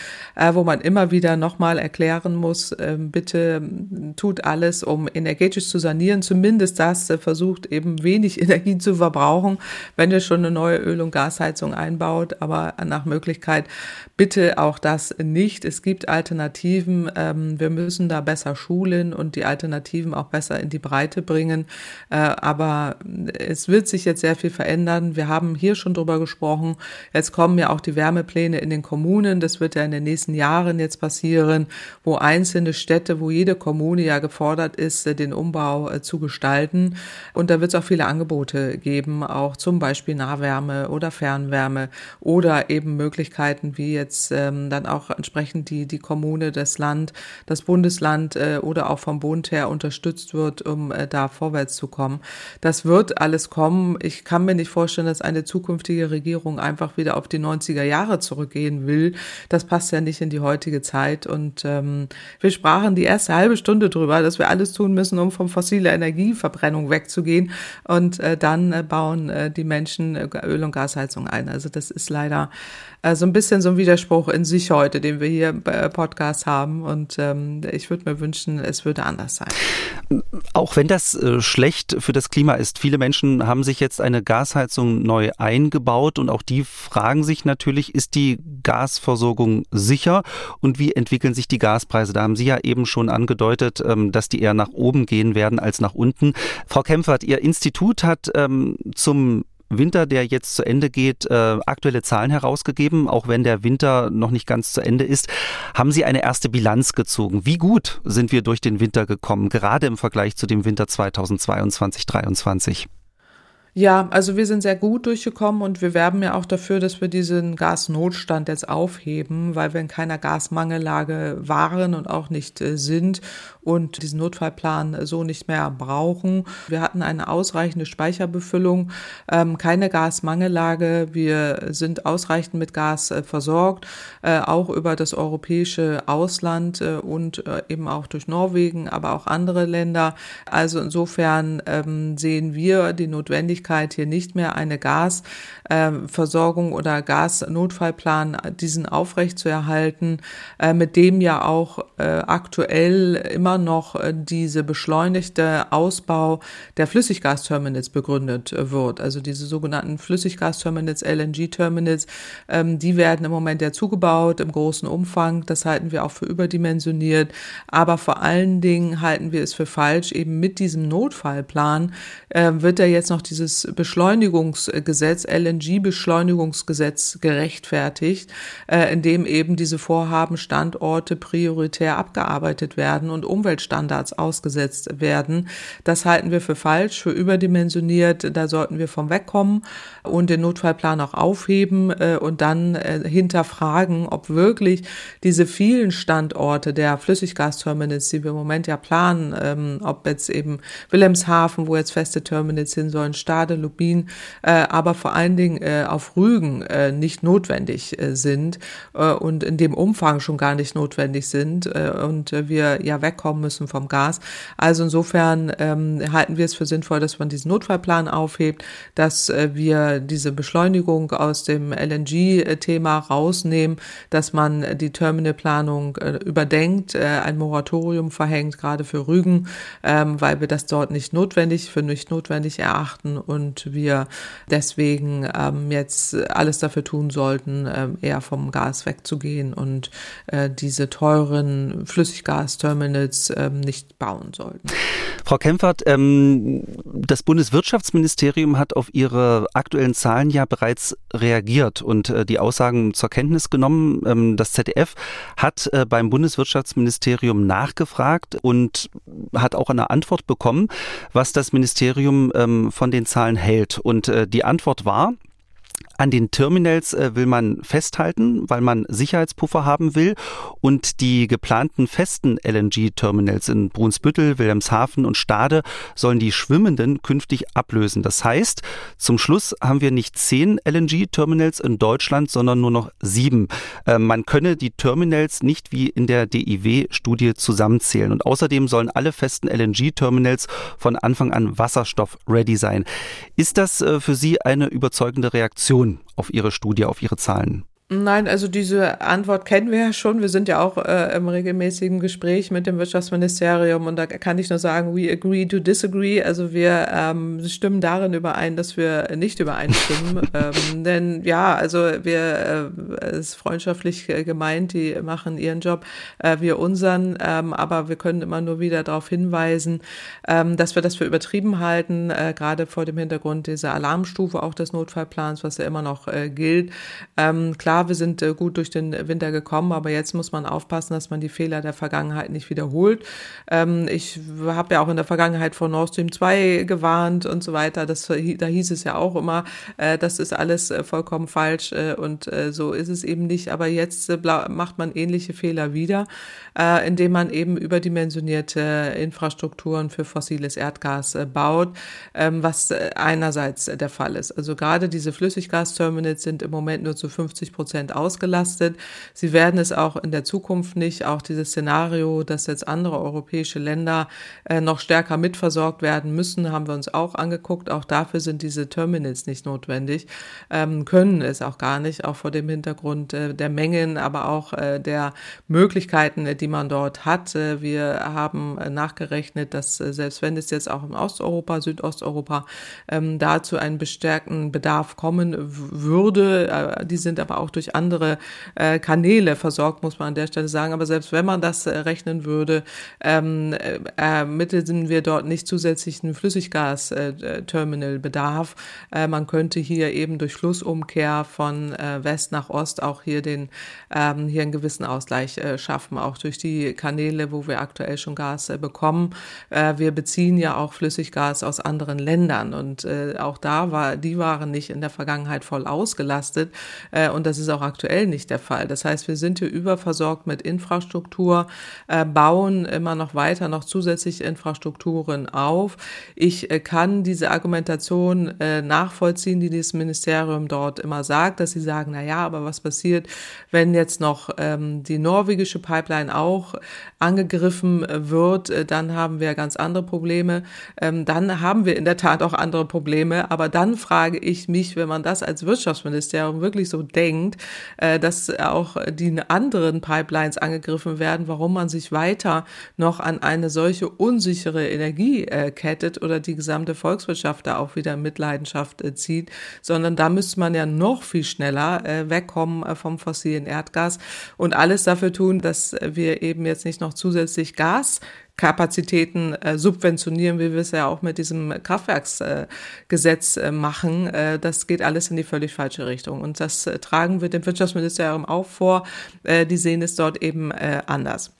wo man immer wieder nochmal erklären muss, ähm, bitte tut alles, um energetisch zu sanieren, zumindest das versucht eben wenig Energie zu verbrauchen, wenn ihr schon eine neue Öl- und Gasheizung einbaut. Aber nach Möglichkeit bitte auch das nicht. Es gibt Alternativen. Ähm, wir müssen da besser schulen und die Alternativen auch besser in die Breite bringen. Äh, aber es wird sich jetzt sehr viel verändern. Wir haben hier schon drüber gesprochen. Jetzt kommen ja auch die Wärmepläne in den Kommunen. Das wird ja in den nächsten Jahren jetzt passieren, wo einzelne Städte, wo jede Kommune ja gefordert ist, den Umbau äh, zu gestalten. Und da wird es auch viele Angebote geben geben, auch zum Beispiel Nahwärme oder Fernwärme oder eben Möglichkeiten wie jetzt ähm, dann auch entsprechend die, die Kommune, das Land, das Bundesland äh, oder auch vom Bund her unterstützt wird, um äh, da vorwärts zu kommen. Das wird alles kommen. Ich kann mir nicht vorstellen, dass eine zukünftige Regierung einfach wieder auf die 90er Jahre zurückgehen will. Das passt ja nicht in die heutige Zeit. Und ähm, wir sprachen die erste halbe Stunde drüber, dass wir alles tun müssen, um von fossiler Energieverbrennung wegzugehen. Und äh, dann äh, bauen äh, die Menschen äh, Öl- und Gasheizung ein. Also das ist leider so ein bisschen so ein Widerspruch in sich heute, den wir hier bei Podcast haben. Und ähm, ich würde mir wünschen, es würde anders sein. Auch wenn das äh, schlecht für das Klima ist, viele Menschen haben sich jetzt eine Gasheizung neu eingebaut und auch die fragen sich natürlich, ist die Gasversorgung sicher und wie entwickeln sich die Gaspreise? Da haben Sie ja eben schon angedeutet, ähm, dass die eher nach oben gehen werden als nach unten. Frau Kempfert, Ihr Institut hat ähm, zum Winter, der jetzt zu Ende geht, äh, aktuelle Zahlen herausgegeben, auch wenn der Winter noch nicht ganz zu Ende ist. Haben Sie eine erste Bilanz gezogen? Wie gut sind wir durch den Winter gekommen, gerade im Vergleich zu dem Winter 2022, 2023? Ja, also wir sind sehr gut durchgekommen und wir werben ja auch dafür, dass wir diesen Gasnotstand jetzt aufheben, weil wir in keiner Gasmangellage waren und auch nicht äh, sind und diesen Notfallplan so nicht mehr brauchen. Wir hatten eine ausreichende Speicherbefüllung, ähm, keine Gasmangellage. Wir sind ausreichend mit Gas äh, versorgt, äh, auch über das europäische Ausland und eben auch durch Norwegen, aber auch andere Länder. Also insofern ähm, sehen wir die Notwendigkeit, Möglichkeit, hier nicht mehr eine Gasversorgung oder Gasnotfallplan, diesen aufrechtzuerhalten, äh, mit dem ja auch äh, aktuell immer noch äh, diese beschleunigte Ausbau der Flüssiggasterminals begründet wird. Also diese sogenannten Flüssiggasterminals, LNG-Terminals, ähm, die werden im Moment ja zugebaut im großen Umfang. Das halten wir auch für überdimensioniert. Aber vor allen Dingen halten wir es für falsch, eben mit diesem Notfallplan wird ja jetzt noch dieses dieses Beschleunigungsgesetz, LNG-Beschleunigungsgesetz gerechtfertigt, äh, in dem eben diese Vorhaben Standorte prioritär abgearbeitet werden und Umweltstandards ausgesetzt werden. Das halten wir für falsch, für überdimensioniert. Da sollten wir vom wegkommen und den Notfallplan auch aufheben äh, und dann äh, hinterfragen, ob wirklich diese vielen Standorte der Flüssiggasterminals, die wir im Moment ja planen, ähm, ob jetzt eben Wilhelmshaven, wo jetzt feste Terminals hin sollen, Stadt Stade, Lubin, äh, aber vor allen Dingen äh, auf Rügen äh, nicht notwendig äh, sind äh, und in dem Umfang schon gar nicht notwendig sind äh, und äh, wir ja wegkommen müssen vom Gas. Also insofern ähm, halten wir es für sinnvoll, dass man diesen Notfallplan aufhebt, dass äh, wir diese Beschleunigung aus dem LNG-Thema rausnehmen, dass man die Terminalplanung äh, überdenkt, äh, ein Moratorium verhängt, gerade für Rügen, ähm, weil wir das dort nicht notwendig für nicht notwendig erachten und wir deswegen ähm, jetzt alles dafür tun sollten, ähm, eher vom Gas wegzugehen und äh, diese teuren Flüssiggasterminals ähm, nicht bauen sollten. Frau Kempfert, ähm, das Bundeswirtschaftsministerium hat auf Ihre aktuellen Zahlen ja bereits reagiert und äh, die Aussagen zur Kenntnis genommen. Ähm, das ZDF hat äh, beim Bundeswirtschaftsministerium nachgefragt und hat auch eine Antwort bekommen, was das Ministerium ähm, von den Zahlen hält. Und äh, die Antwort war, an den Terminals äh, will man festhalten, weil man Sicherheitspuffer haben will. Und die geplanten festen LNG-Terminals in Brunsbüttel, Wilhelmshaven und Stade sollen die schwimmenden künftig ablösen. Das heißt, zum Schluss haben wir nicht zehn LNG-Terminals in Deutschland, sondern nur noch sieben. Äh, man könne die Terminals nicht wie in der DIW-Studie zusammenzählen. Und außerdem sollen alle festen LNG-Terminals von Anfang an wasserstoff-ready sein. Ist das äh, für Sie eine überzeugende Reaktion? Auf Ihre Studie, auf Ihre Zahlen? Nein, also diese Antwort kennen wir ja schon. Wir sind ja auch äh, im regelmäßigen Gespräch mit dem Wirtschaftsministerium und da kann ich nur sagen, we agree to disagree. Also wir ähm, stimmen darin überein, dass wir nicht übereinstimmen. ähm, denn ja, also wir, äh, es ist freundschaftlich äh, gemeint, die machen ihren Job, äh, wir unseren, ähm, aber wir können immer nur wieder darauf hinweisen, ähm, dass wir das für übertrieben halten, äh, gerade vor dem Hintergrund dieser Alarmstufe auch des Notfallplans, was ja immer noch äh, gilt. Ähm, klar, wir sind äh, gut durch den Winter gekommen, aber jetzt muss man aufpassen, dass man die Fehler der Vergangenheit nicht wiederholt. Ähm, ich habe ja auch in der Vergangenheit vor Nord Stream 2 gewarnt und so weiter. Das, da hieß es ja auch immer, äh, das ist alles äh, vollkommen falsch und so ist es eben nicht. Aber jetzt macht man ähnliche Fehler wieder, indem man eben überdimensionierte Infrastrukturen für fossiles Erdgas baut, ähm, was einerseits der Fall ist. Also gerade diese Flüssiggasterminals sind im Moment nur zu 50 Prozent Prozent ausgelastet. Sie werden es auch in der Zukunft nicht. Auch dieses Szenario, dass jetzt andere europäische Länder äh, noch stärker mitversorgt werden müssen, haben wir uns auch angeguckt. Auch dafür sind diese Terminals nicht notwendig, ähm, können es auch gar nicht, auch vor dem Hintergrund äh, der Mengen, aber auch äh, der Möglichkeiten, die man dort hat. Wir haben nachgerechnet, dass selbst wenn es jetzt auch in Osteuropa, Südosteuropa ähm, dazu einen bestärkten Bedarf kommen würde, die sind aber auch durch andere äh, Kanäle versorgt, muss man an der Stelle sagen. Aber selbst wenn man das äh, rechnen würde, ähm, äh, ermitteln wir dort nicht zusätzlichen Flüssiggasterminalbedarf. Äh, man könnte hier eben durch Flussumkehr von äh, West nach Ost auch hier den ähm, hier einen gewissen Ausgleich äh, schaffen, auch durch die Kanäle, wo wir aktuell schon Gas äh, bekommen. Äh, wir beziehen ja auch Flüssiggas aus anderen Ländern und äh, auch da war, die waren nicht in der Vergangenheit voll ausgelastet äh, und das ist auch aktuell nicht der Fall. Das heißt, wir sind hier überversorgt mit Infrastruktur, äh, bauen immer noch weiter noch zusätzliche Infrastrukturen auf. Ich äh, kann diese Argumentation äh, nachvollziehen, die das Ministerium dort immer sagt, dass sie sagen, na ja, aber was passiert, wenn jetzt noch ähm, die norwegische Pipeline auch angegriffen wird, dann haben wir ganz andere Probleme. Ähm, dann haben wir in der Tat auch andere Probleme. Aber dann frage ich mich, wenn man das als Wirtschaftsministerium wirklich so denkt, äh, dass auch die anderen Pipelines angegriffen werden, warum man sich weiter noch an eine solche unsichere Energie kettet oder die gesamte Volkswirtschaft da auch wieder Mitleidenschaft zieht, sondern da müsste man ja noch viel schneller wegkommen vom fossilen Erdgas und alles dafür tun, dass wir eben jetzt nicht noch zusätzlich Gaskapazitäten äh, subventionieren, wie wir es ja auch mit diesem Kraftwerksgesetz äh, machen. Äh, das geht alles in die völlig falsche Richtung. Und das äh, tragen wir dem Wirtschaftsministerium auch vor. Äh, die sehen es dort eben äh, anders.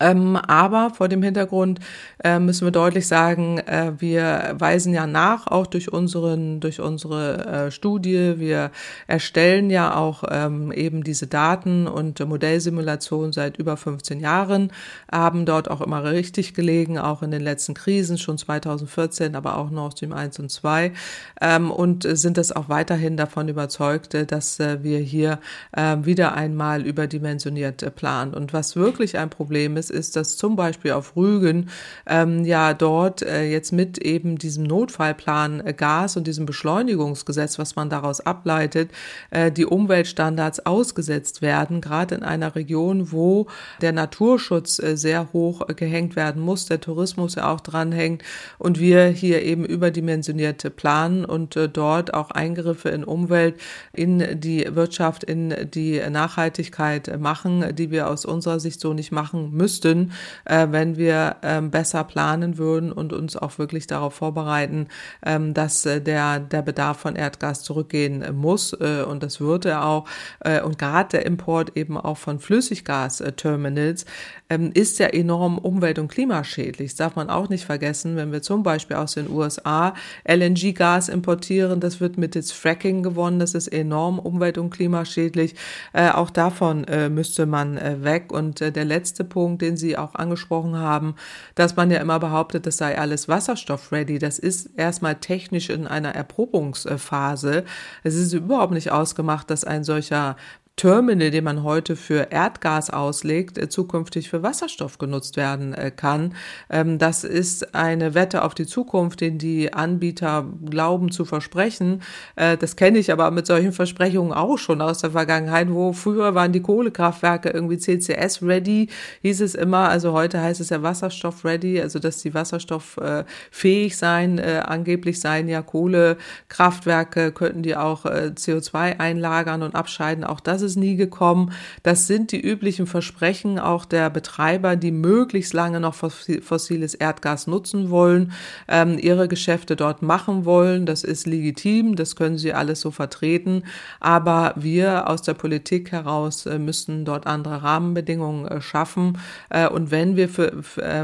Ähm, aber vor dem Hintergrund äh, müssen wir deutlich sagen, äh, wir weisen ja nach, auch durch unseren, durch unsere äh, Studie. Wir erstellen ja auch ähm, eben diese Daten und Modellsimulationen seit über 15 Jahren, haben dort auch immer richtig gelegen, auch in den letzten Krisen, schon 2014, aber auch Nord Stream 1 und 2 ähm, und sind das auch weiterhin davon überzeugt, äh, dass äh, wir hier äh, wieder einmal überdimensioniert planen. Und was wirklich ein Problem ist, ist, dass zum Beispiel auf Rügen ähm, ja dort äh, jetzt mit eben diesem Notfallplan äh, Gas und diesem Beschleunigungsgesetz, was man daraus ableitet, äh, die Umweltstandards ausgesetzt werden, gerade in einer Region, wo der Naturschutz äh, sehr hoch äh, gehängt werden muss, der Tourismus ja auch dranhängt und wir hier eben überdimensionierte planen und äh, dort auch Eingriffe in Umwelt, in die Wirtschaft, in die Nachhaltigkeit machen, die wir aus unserer Sicht so nicht machen müssen müssten, äh, wenn wir ähm, besser planen würden und uns auch wirklich darauf vorbereiten, ähm, dass äh, der, der Bedarf von Erdgas zurückgehen muss. Äh, und das wird er auch. Äh, und gerade der Import eben auch von Flüssiggasterminals ähm, ist ja enorm umwelt- und klimaschädlich. Das darf man auch nicht vergessen, wenn wir zum Beispiel aus den USA LNG-Gas importieren, das wird mittels Fracking gewonnen, das ist enorm umwelt- und klimaschädlich. Äh, auch davon äh, müsste man äh, weg. Und äh, der letzte Punkt, den Sie auch angesprochen haben, dass man ja immer behauptet, das sei alles wasserstoff-ready. Das ist erstmal technisch in einer Erprobungsphase. Es ist überhaupt nicht ausgemacht, dass ein solcher Terminal, den man heute für Erdgas auslegt, äh, zukünftig für Wasserstoff genutzt werden äh, kann. Ähm, das ist eine Wette auf die Zukunft, den die Anbieter glauben zu versprechen. Äh, das kenne ich aber mit solchen Versprechungen auch schon aus der Vergangenheit, wo früher waren die Kohlekraftwerke irgendwie CCS-ready, hieß es immer. Also heute heißt es ja Wasserstoff-ready, also dass die wasserstofffähig sein, angeblich seien ja Kohlekraftwerke, könnten die auch CO2 einlagern und abscheiden. Auch das ist es nie gekommen. Das sind die üblichen Versprechen auch der Betreiber, die möglichst lange noch fossiles Erdgas nutzen wollen, ähm, ihre Geschäfte dort machen wollen. Das ist legitim, das können sie alles so vertreten. Aber wir aus der Politik heraus äh, müssen dort andere Rahmenbedingungen äh, schaffen. Äh, und wenn wir für,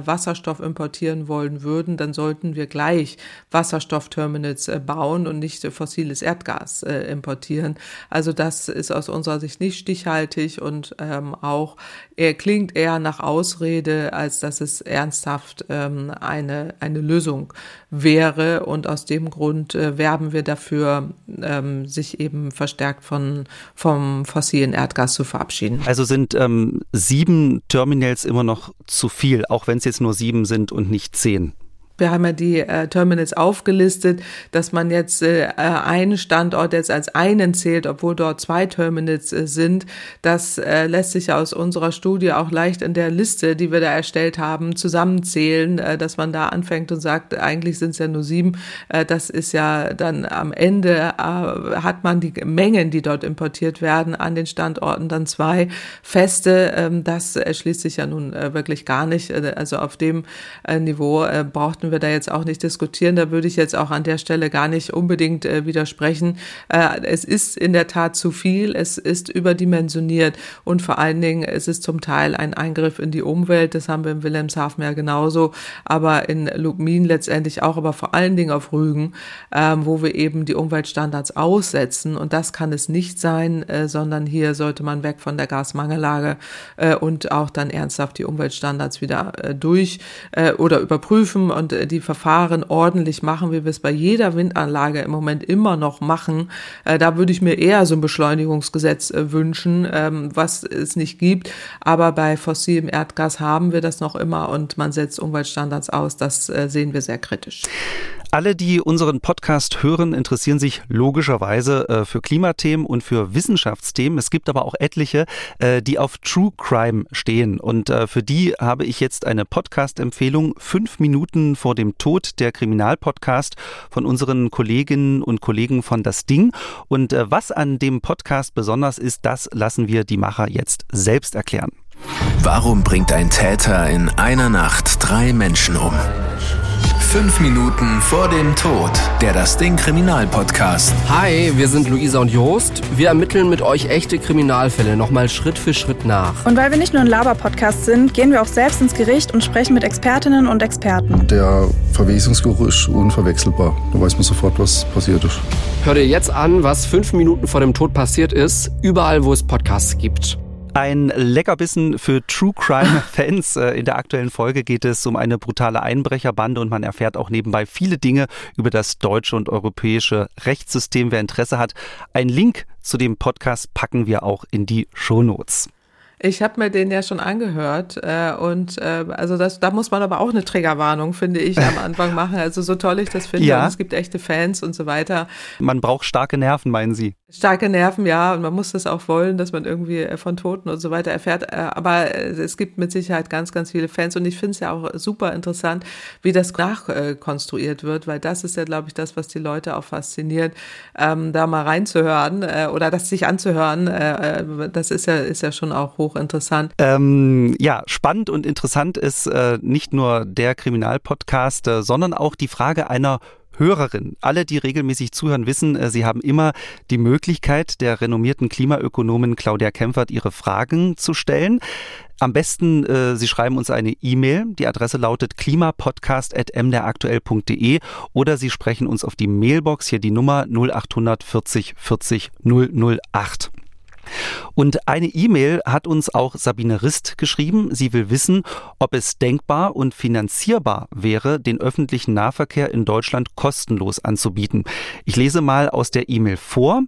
Wasserstoff importieren wollen würden, dann sollten wir gleich Wasserstoffterminals bauen und nicht fossiles Erdgas importieren. Also das ist aus unserer Sicht nicht stichhaltig und ähm, auch er klingt eher nach Ausrede, als dass es ernsthaft ähm, eine, eine Lösung wäre. Und aus dem Grund äh, werben wir dafür, ähm, sich eben verstärkt von, vom fossilen Erdgas zu verabschieden. Also sind ähm, sieben Terminals immer noch zu viel, auch wenn es jetzt nur sieben sind und nicht zehn? Wir haben ja die äh, Terminals aufgelistet, dass man jetzt äh, einen Standort jetzt als einen zählt, obwohl dort zwei Terminals äh, sind. Das äh, lässt sich aus unserer Studie auch leicht in der Liste, die wir da erstellt haben, zusammenzählen, äh, dass man da anfängt und sagt, eigentlich sind es ja nur sieben. Äh, das ist ja dann am Ende äh, hat man die Mengen, die dort importiert werden, an den Standorten dann zwei feste. Ähm, das erschließt sich ja nun äh, wirklich gar nicht. Äh, also auf dem äh, Niveau äh, braucht sollten wir da jetzt auch nicht diskutieren. Da würde ich jetzt auch an der Stelle gar nicht unbedingt äh, widersprechen. Äh, es ist in der Tat zu viel, es ist überdimensioniert und vor allen Dingen es ist zum Teil ein Eingriff in die Umwelt. Das haben wir in Wilhelmshaven ja genauso, aber in Lubmin letztendlich auch, aber vor allen Dingen auf Rügen, äh, wo wir eben die Umweltstandards aussetzen. Und das kann es nicht sein, äh, sondern hier sollte man weg von der Gasmangellage äh, und auch dann ernsthaft die Umweltstandards wieder äh, durch oder überprüfen und die Verfahren ordentlich machen, wie wir es bei jeder Windanlage im Moment immer noch machen, äh, da würde ich mir eher so ein Beschleunigungsgesetz äh, wünschen, ähm, was es nicht gibt. Aber bei fossilem Erdgas haben wir das noch immer und man setzt Umweltstandards aus. Das sehen wir sehr kritisch. Alle, die unseren Podcast hören, interessieren sich logischerweise äh, für Klimathemen und für Wissenschaftsthemen. Es gibt aber auch etliche, äh, die auf True Crime stehen. Und äh, für die habe ich jetzt eine Podcast-Empfehlung. Fünf Minuten vor dem Tod, der Kriminalpodcast von unseren Kolleginnen und Kollegen von Das Ding. Und äh, was an dem Podcast besonders ist, das lassen wir die Macher jetzt selbst erklären. Warum bringt ein Täter in einer Nacht drei Menschen um? Fünf Minuten vor dem Tod. Der Das Ding Kriminalpodcast. Hi, wir sind Luisa und Jost. Wir ermitteln mit euch echte Kriminalfälle nochmal Schritt für Schritt nach. Und weil wir nicht nur ein Laber-Podcast sind, gehen wir auch selbst ins Gericht und sprechen mit Expertinnen und Experten. Der Verwesungsgeruch ist unverwechselbar. Da weiß man sofort, was passiert ist. Hör dir jetzt an, was fünf Minuten vor dem Tod passiert ist, überall, wo es Podcasts gibt. Ein Leckerbissen für True Crime-Fans. Äh, in der aktuellen Folge geht es um eine brutale Einbrecherbande und man erfährt auch nebenbei viele Dinge über das deutsche und europäische Rechtssystem. Wer Interesse hat, einen Link zu dem Podcast packen wir auch in die Shownotes. Ich habe mir den ja schon angehört äh, und äh, also das, da muss man aber auch eine Triggerwarnung, finde ich, am Anfang machen. Also so toll ich das finde, ja. und es gibt echte Fans und so weiter. Man braucht starke Nerven, meinen Sie? Starke Nerven, ja, und man muss das auch wollen, dass man irgendwie äh, von Toten und so weiter erfährt. Äh, aber äh, es gibt mit Sicherheit ganz, ganz viele Fans und ich finde es ja auch super interessant, wie das nachkonstruiert wird, weil das ist ja, glaube ich, das, was die Leute auch fasziniert, ähm, da mal reinzuhören äh, oder das sich anzuhören. Äh, das ist ja, ist ja schon auch hochinteressant. Ähm, ja, spannend und interessant ist äh, nicht nur der Kriminalpodcast, äh, sondern auch die Frage einer Hörerin. Alle, die regelmäßig zuhören, wissen, äh, sie haben immer die Möglichkeit, der renommierten Klimaökonomin Claudia Kempfert ihre Fragen zu stellen. Am besten, äh, Sie schreiben uns eine E-Mail. Die Adresse lautet klimapodcast.mderaktuell.de oder Sie sprechen uns auf die Mailbox, hier die Nummer 0800 40 40 008. Und eine E-Mail hat uns auch Sabine Rist geschrieben. Sie will wissen, ob es denkbar und finanzierbar wäre, den öffentlichen Nahverkehr in Deutschland kostenlos anzubieten. Ich lese mal aus der E-Mail vor.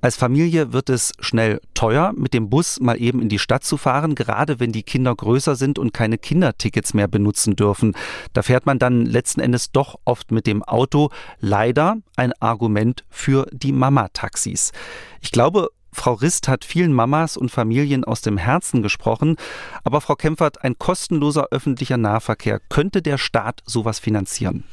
Als Familie wird es schnell teuer, mit dem Bus mal eben in die Stadt zu fahren, gerade wenn die Kinder größer sind und keine Kindertickets mehr benutzen dürfen. Da fährt man dann letzten Endes doch oft mit dem Auto. Leider ein Argument für die Mama-Taxis. Ich glaube, Frau Rist hat vielen Mamas und Familien aus dem Herzen gesprochen. Aber Frau Kempfert, ein kostenloser öffentlicher Nahverkehr, könnte der Staat sowas finanzieren?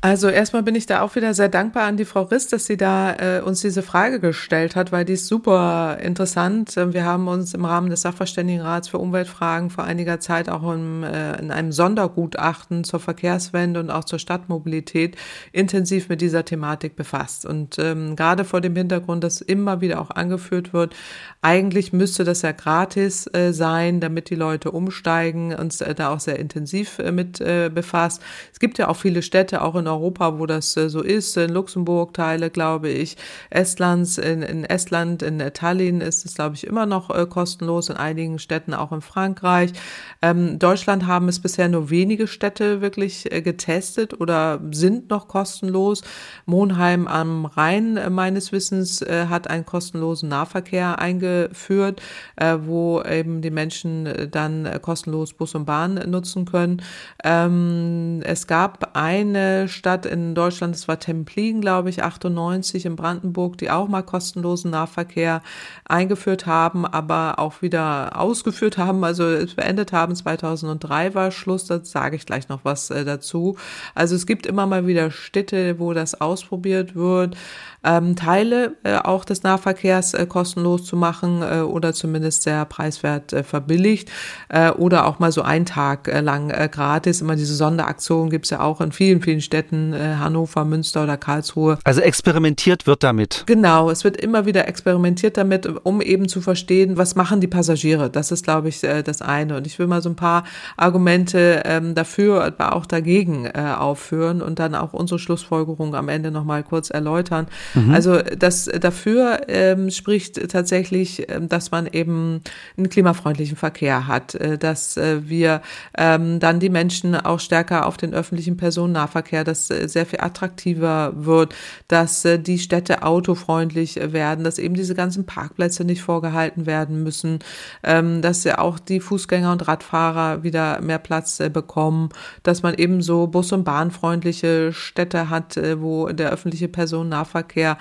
Also erstmal bin ich da auch wieder sehr dankbar an die Frau Riss, dass sie da äh, uns diese Frage gestellt hat, weil die ist super interessant. Ähm, wir haben uns im Rahmen des Sachverständigenrats für Umweltfragen vor einiger Zeit auch im, äh, in einem Sondergutachten zur Verkehrswende und auch zur Stadtmobilität intensiv mit dieser Thematik befasst. Und ähm, gerade vor dem Hintergrund, dass immer wieder auch angeführt wird, eigentlich müsste das ja gratis äh, sein, damit die Leute umsteigen, uns äh, da auch sehr intensiv äh, mit äh, befasst. Es gibt ja auch viele Städte, auch in Europa, wo das äh, so ist. In Luxemburg Teile, glaube ich, Estlands, in, in Estland, in Tallinn ist es, glaube ich, immer noch äh, kostenlos, in einigen Städten auch in Frankreich. Ähm, Deutschland haben es bisher nur wenige Städte wirklich äh, getestet oder sind noch kostenlos. Monheim am Rhein, meines Wissens, hat einen kostenlosen Nahverkehr eingeführt, wo eben die Menschen dann kostenlos Bus und Bahn nutzen können. Ähm, es gab eine Stadt in Deutschland, das war Templin, glaube ich, 98 in Brandenburg, die auch mal kostenlosen Nahverkehr eingeführt haben, aber auch wieder ausgeführt haben, also beendet haben. 2003 war Schluss, da sage ich gleich noch was äh, dazu. Also es gibt immer mal wieder Städte, wo das ausprobiert wird ähm, Teile äh, auch des Nahverkehrs äh, kostenlos zu machen äh, oder zumindest sehr preiswert äh, verbilligt äh, oder auch mal so einen Tag äh, lang äh, gratis. Immer diese Sonderaktionen gibt's ja auch in vielen, vielen Städten, äh, Hannover, Münster oder Karlsruhe. Also experimentiert wird damit. Genau, es wird immer wieder experimentiert damit, um eben zu verstehen, was machen die Passagiere. Das ist, glaube ich, äh, das eine. Und ich will mal so ein paar Argumente ähm, dafür, aber auch dagegen äh, aufführen und dann auch unsere Schlussfolgerung am Ende nochmal kurz erläutern. Mhm. Also das dafür ähm, spricht tatsächlich, ähm, dass man eben einen klimafreundlichen Verkehr hat, äh, dass äh, wir ähm, dann die Menschen auch stärker auf den öffentlichen Personennahverkehr, dass äh, sehr viel attraktiver wird, dass äh, die Städte autofreundlich werden, dass eben diese ganzen Parkplätze nicht vorgehalten werden müssen, ähm, dass ja auch die Fußgänger und Radfahrer wieder mehr Platz äh, bekommen, dass man eben so bus- und bahnfreundliche Städte hat, äh, wo der öffentliche Personennahverkehr sehr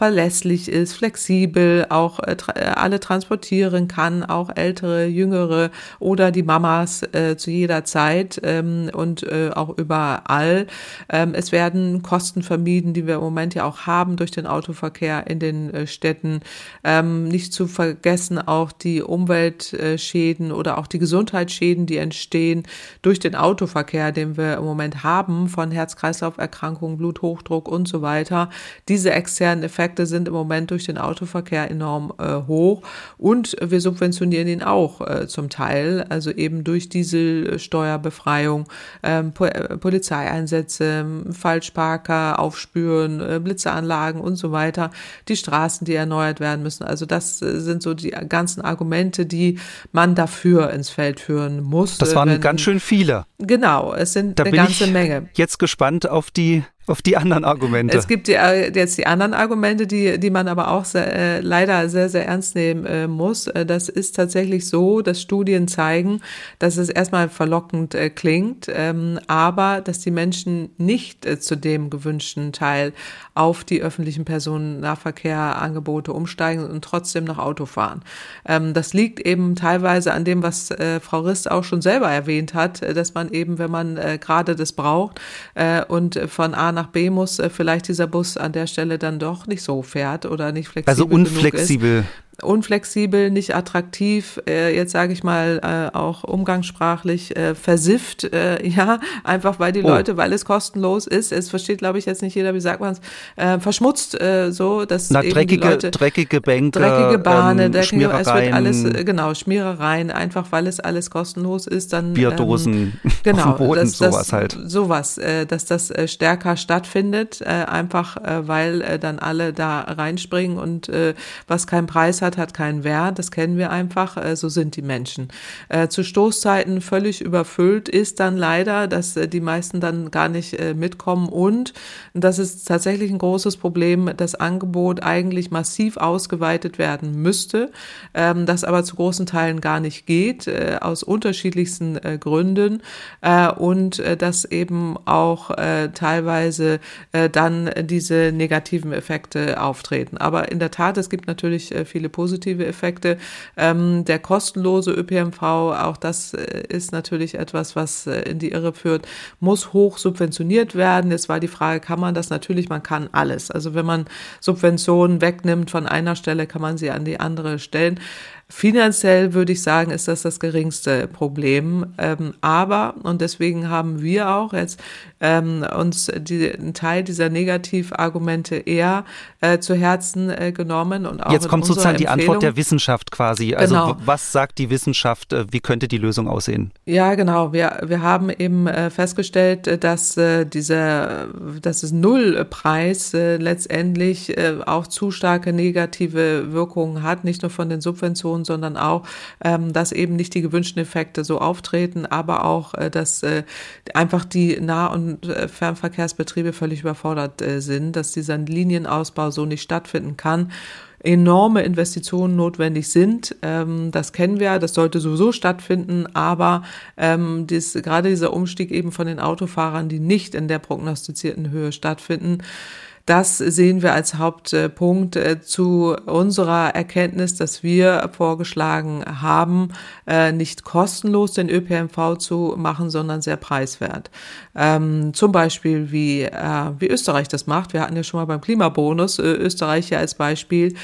verlässlich ist, flexibel, auch äh, äh, alle transportieren kann, auch ältere, jüngere oder die Mamas äh, zu jeder Zeit ähm, und äh, auch überall. Ähm, es werden Kosten vermieden, die wir im Moment ja auch haben durch den Autoverkehr in den äh, Städten. Ähm, nicht zu vergessen auch die Umweltschäden oder auch die Gesundheitsschäden, die entstehen durch den Autoverkehr, den wir im Moment haben, von Herz-Kreislauf-Erkrankungen, Bluthochdruck und so weiter. Diese externen Effekte sind im Moment durch den Autoverkehr enorm äh, hoch und wir subventionieren ihn auch äh, zum Teil, also eben durch Dieselsteuerbefreiung, ähm, po äh, Polizeieinsätze, Falschparker, Aufspüren, äh, Blitzeanlagen und so weiter, die Straßen, die erneuert werden müssen. Also das äh, sind so die ganzen Argumente, die man dafür ins Feld führen muss. Das waren wenn, ganz schön viele. Genau, es sind da eine ganze Menge. Jetzt gespannt auf die auf die anderen Argumente. Es gibt die, äh, jetzt die anderen Argumente, die, die man aber auch sehr, äh, leider sehr, sehr ernst nehmen äh, muss. Äh, das ist tatsächlich so, dass Studien zeigen, dass es erstmal verlockend äh, klingt, ähm, aber dass die Menschen nicht äh, zu dem gewünschten Teil auf die öffentlichen Personennahverkehrangebote umsteigen und trotzdem noch Auto fahren. Ähm, das liegt eben teilweise an dem, was Frau Rist auch schon selber erwähnt hat, dass man eben, wenn man gerade das braucht und von A nach nach B muss, äh, vielleicht dieser Bus an der Stelle dann doch nicht so fährt oder nicht flexibel. Also unflexibel unflexibel, nicht attraktiv, äh, jetzt sage ich mal äh, auch umgangssprachlich äh, versifft, äh, ja, einfach weil die oh. Leute, weil es kostenlos ist, es versteht glaube ich jetzt nicht jeder, wie sagt man es, äh, verschmutzt äh, so, dass Na, eben dreckige, Leute, dreckige Bänke, dreckige Bahnen, ähm, dreckige, es wird alles, äh, genau, Schmierereien, einfach weil es alles kostenlos ist, dann Bierdosen ähm, genau, auf dem Boden, das, sowas halt. Sowas, äh, dass das äh, stärker stattfindet, äh, einfach äh, weil äh, dann alle da reinspringen und äh, was keinen Preis hat, hat keinen Wert, das kennen wir einfach, äh, so sind die Menschen. Äh, zu Stoßzeiten völlig überfüllt ist dann leider, dass äh, die meisten dann gar nicht mitkommen und das ist tatsächlich ein großes Problem, das Angebot eigentlich massiv ausgeweitet werden müsste, ähm, das aber zu großen Teilen gar nicht geht, aus unterschiedlichsten Gründen und dass eben auch teilweise dann diese negativen Effekte auftreten. Aber in der Tat, es gibt natürlich viele positive Effekte. Ähm, der kostenlose ÖPNV, auch das äh, ist natürlich etwas, was äh, in die Irre führt, muss hoch subventioniert werden. Jetzt war die Frage, kann man das? Natürlich, man kann alles. Also wenn man Subventionen wegnimmt von einer Stelle, kann man sie an die andere stellen. Finanziell würde ich sagen, ist das das geringste Problem. Ähm, aber, und deswegen haben wir auch jetzt ähm, uns die, einen Teil dieser Negativargumente eher äh, zu Herzen äh, genommen. Und auch jetzt kommt sozusagen die. Antwort der Wissenschaft quasi. Also Genau. was sagt die Wissenschaft, äh, wie könnte die Lösung aussehen? Ja, genau. Wir, wir haben eben äh, festgestellt, äh, dass äh, dieser, dass es Nullpreis äh, letztendlich auch zu starke negative Wirkungen hat, nicht nur von den Subventionen, sondern auch, ähm, dass eben nicht die gewünschten Effekte so auftreten, aber auch, äh, dass äh, einfach die Nah- und äh, Fernverkehrsbetriebe völlig überfordert äh, sind, dass dieser Linienausbau so nicht stattfinden kann enorme Investitionen notwendig sind. Ähm, das kennen wir, das sollte sowieso stattfinden, aber ähm, dies, gerade dieser Umstieg eben von den Autofahrern, die nicht in der prognostizierten Höhe stattfinden, das sehen wir als Hauptpunkt äh, zu unserer Erkenntnis, dass wir vorgeschlagen haben, äh, nicht kostenlos den ÖPNV zu machen, sondern sehr preiswert. Ähm, zum Beispiel wie, äh, wie Österreich das macht. Wir hatten ja schon mal beim Klimabonus Österreich hier als Beispiel,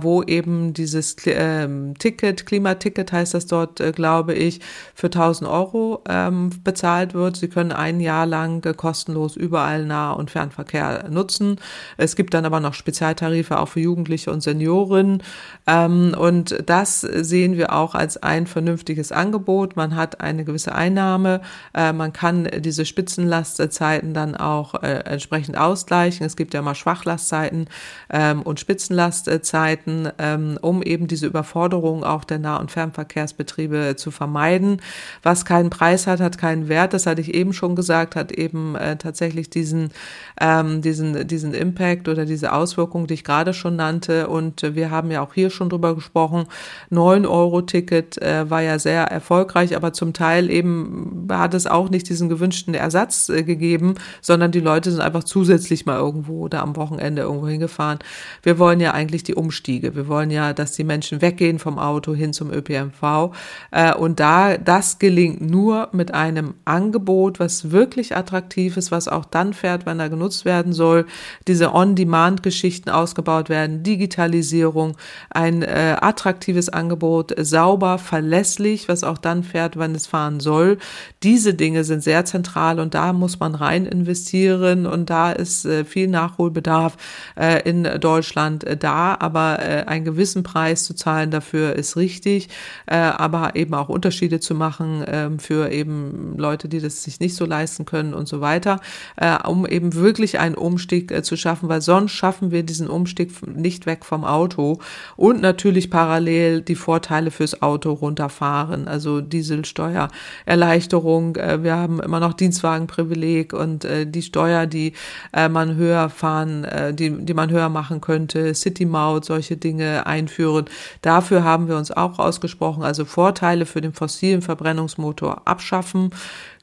wo eben dieses Ticket, Klimaticket heißt das dort, glaube ich, für 1000 Euro ähm, bezahlt wird. Sie können ein Jahr lang kostenlos überall Nah- und Fernverkehr nutzen. Es gibt dann aber noch Spezialtarife auch für Jugendliche und Senioren. Ähm, und das sehen wir auch als ein vernünftiges Angebot. Man hat eine gewisse Einnahme. Äh, man kann diese Spitzenlastzeiten dann auch äh, entsprechend ausgleichen. Es gibt ja mal Schwachlastzeiten ähm, und Spitzenlastzeiten, ähm, um eben diese Überforderung auch der Nah- und Fernverkehrsbetriebe zu vermeiden. Was keinen Preis hat, hat keinen Wert. Das hatte ich eben schon gesagt, hat eben äh, tatsächlich diesen, ähm, diesen, diesen Impact oder diese Auswirkung, die ich gerade schon nannte. Und äh, wir haben ja auch hier schon drüber gesprochen. 9-Euro-Ticket äh, war ja sehr erfolgreich, aber zum Teil eben hat es auch nicht diesen gewünschten Ersatz äh, gegeben, sondern die Leute sind einfach zusätzlich mal irgendwo oder am Wochenende irgendwo hingefahren. Wir wollen ja eigentlich die Umstiege. Wir wollen ja, dass die Menschen weggehen vom Auto hin zum ÖPNV. Äh, und da, das gelingt nur mit einem Angebot, was wirklich attraktiv ist, was auch dann fährt, wenn er genutzt werden soll. Diese On-Demand-Geschichten ausgebaut werden, Digitalisierung, ein äh, attraktives Angebot, sauber, verlässlich, was auch dann fährt, wenn es fahren soll. Diese Dinge sind sehr zentral und da muss man rein investieren und da ist äh, viel Nachholbedarf äh, in Deutschland äh, da, aber äh, einen gewissen Preis zu zahlen dafür ist richtig, äh, aber eben auch Unterschiede zu machen äh, für eben Leute, die das sich nicht so leisten können und so weiter, um eben wirklich einen Umstieg äh, zu schaffen, weil sonst schaffen wir diesen Umstieg nicht weg vom Auto. Und natürlich parallel die Vorteile fürs Auto runterfahren, also Dieselsteuererleichterung, äh, wir haben immer noch Dienstwagenprivileg und äh, die Steuer, die äh, man höher fahren, äh, die, die man höher machen könnte, City-Maut, solche Dinge einführen. Dafür haben wir uns auch ausgesprochen, also Vorteile für den fossilen Verbrennungsmotor abschaffen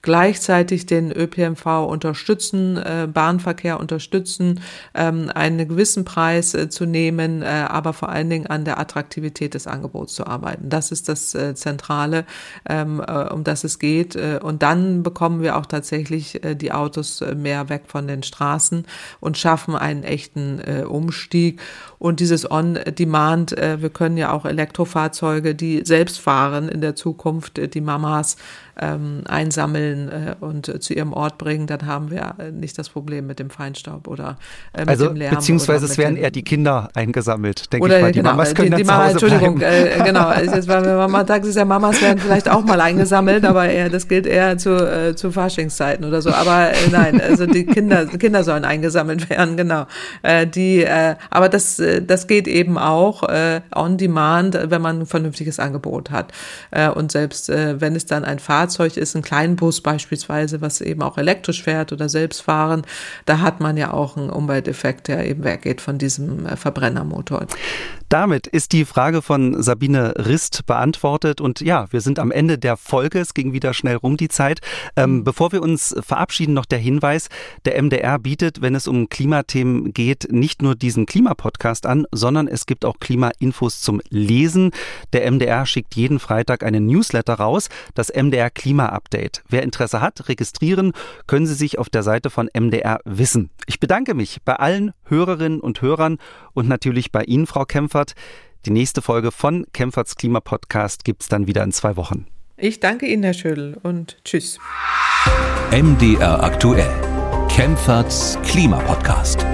gleichzeitig den ÖPNV unterstützen, äh, Bahnverkehr unterstützen, ähm, einen gewissen Preis äh, zu nehmen, äh, aber vor allen Dingen an der Attraktivität des Angebots zu arbeiten. Das ist das äh, Zentrale, ähm, äh, um das es geht. Äh, und dann bekommen wir auch tatsächlich die Autos mehr weg von den Straßen und schaffen einen echten Umstieg. Und dieses On-Demand, wir können ja auch Elektrofahrzeuge, die selbst fahren in der Zukunft, die Mamas ähm, einsammeln äh, und äh, zu ihrem Ort bringen, dann haben wir äh, nicht das Problem mit dem Feinstaub oder äh, mit Also dem Lärm. beziehungsweise es werden den- eher die Kinder eingesammelt, denke oder ich mal. Die genau, Mamas die, können die zu Mama, Entschuldigung, bleiben. äh, genau, jetzt, weil wir Mama Tag ist ja Mamas werden vielleicht auch mal eingesammelt, aber eher, das gilt eher zu, äh, zu Faschingszeiten oder so. Aber äh, nein, also die Kinder, Kinder sollen eingesammelt werden, genau. Äh, die, äh, aber das, äh, das geht eben auch äh, on demand, wenn man ein vernünftiges Angebot hat. Äh, und selbst äh, wenn es dann ein Fahrzeug ist, ein Kleinbus beispielsweise, was eben auch elektrisch fährt oder selbst fahren, da hat man ja auch einen Umwelteffekt, der eben weggeht von diesem äh, Verbrennermotor. Damit ist die Frage von Sabine Rist beantwortet. Und ja, wir sind am Ende der Folge. Es ging wieder schnell rum die Zeit. Ähm, bevor wir uns verabschieden, noch der Hinweis. Der MDR bietet, wenn es um Klimathemen geht, nicht nur diesen Klimapodcast an, sondern es gibt auch Klimainfos zum Lesen. Der MDR schickt jeden Freitag einen Newsletter raus, das MDR Klima Update. Wer Interesse hat, registrieren können Sie sich auf der Seite von MDR Wissen. Ich bedanke mich bei allen Hörerinnen und Hörern und natürlich bei Ihnen, Frau Kempfert. Die nächste Folge von Kempferts Klimapodcast gibt es dann wieder in zwei Wochen. Ich danke Ihnen, Herr Schödel, und tschüss. MDR aktuell. Kempferts Klimapodcast.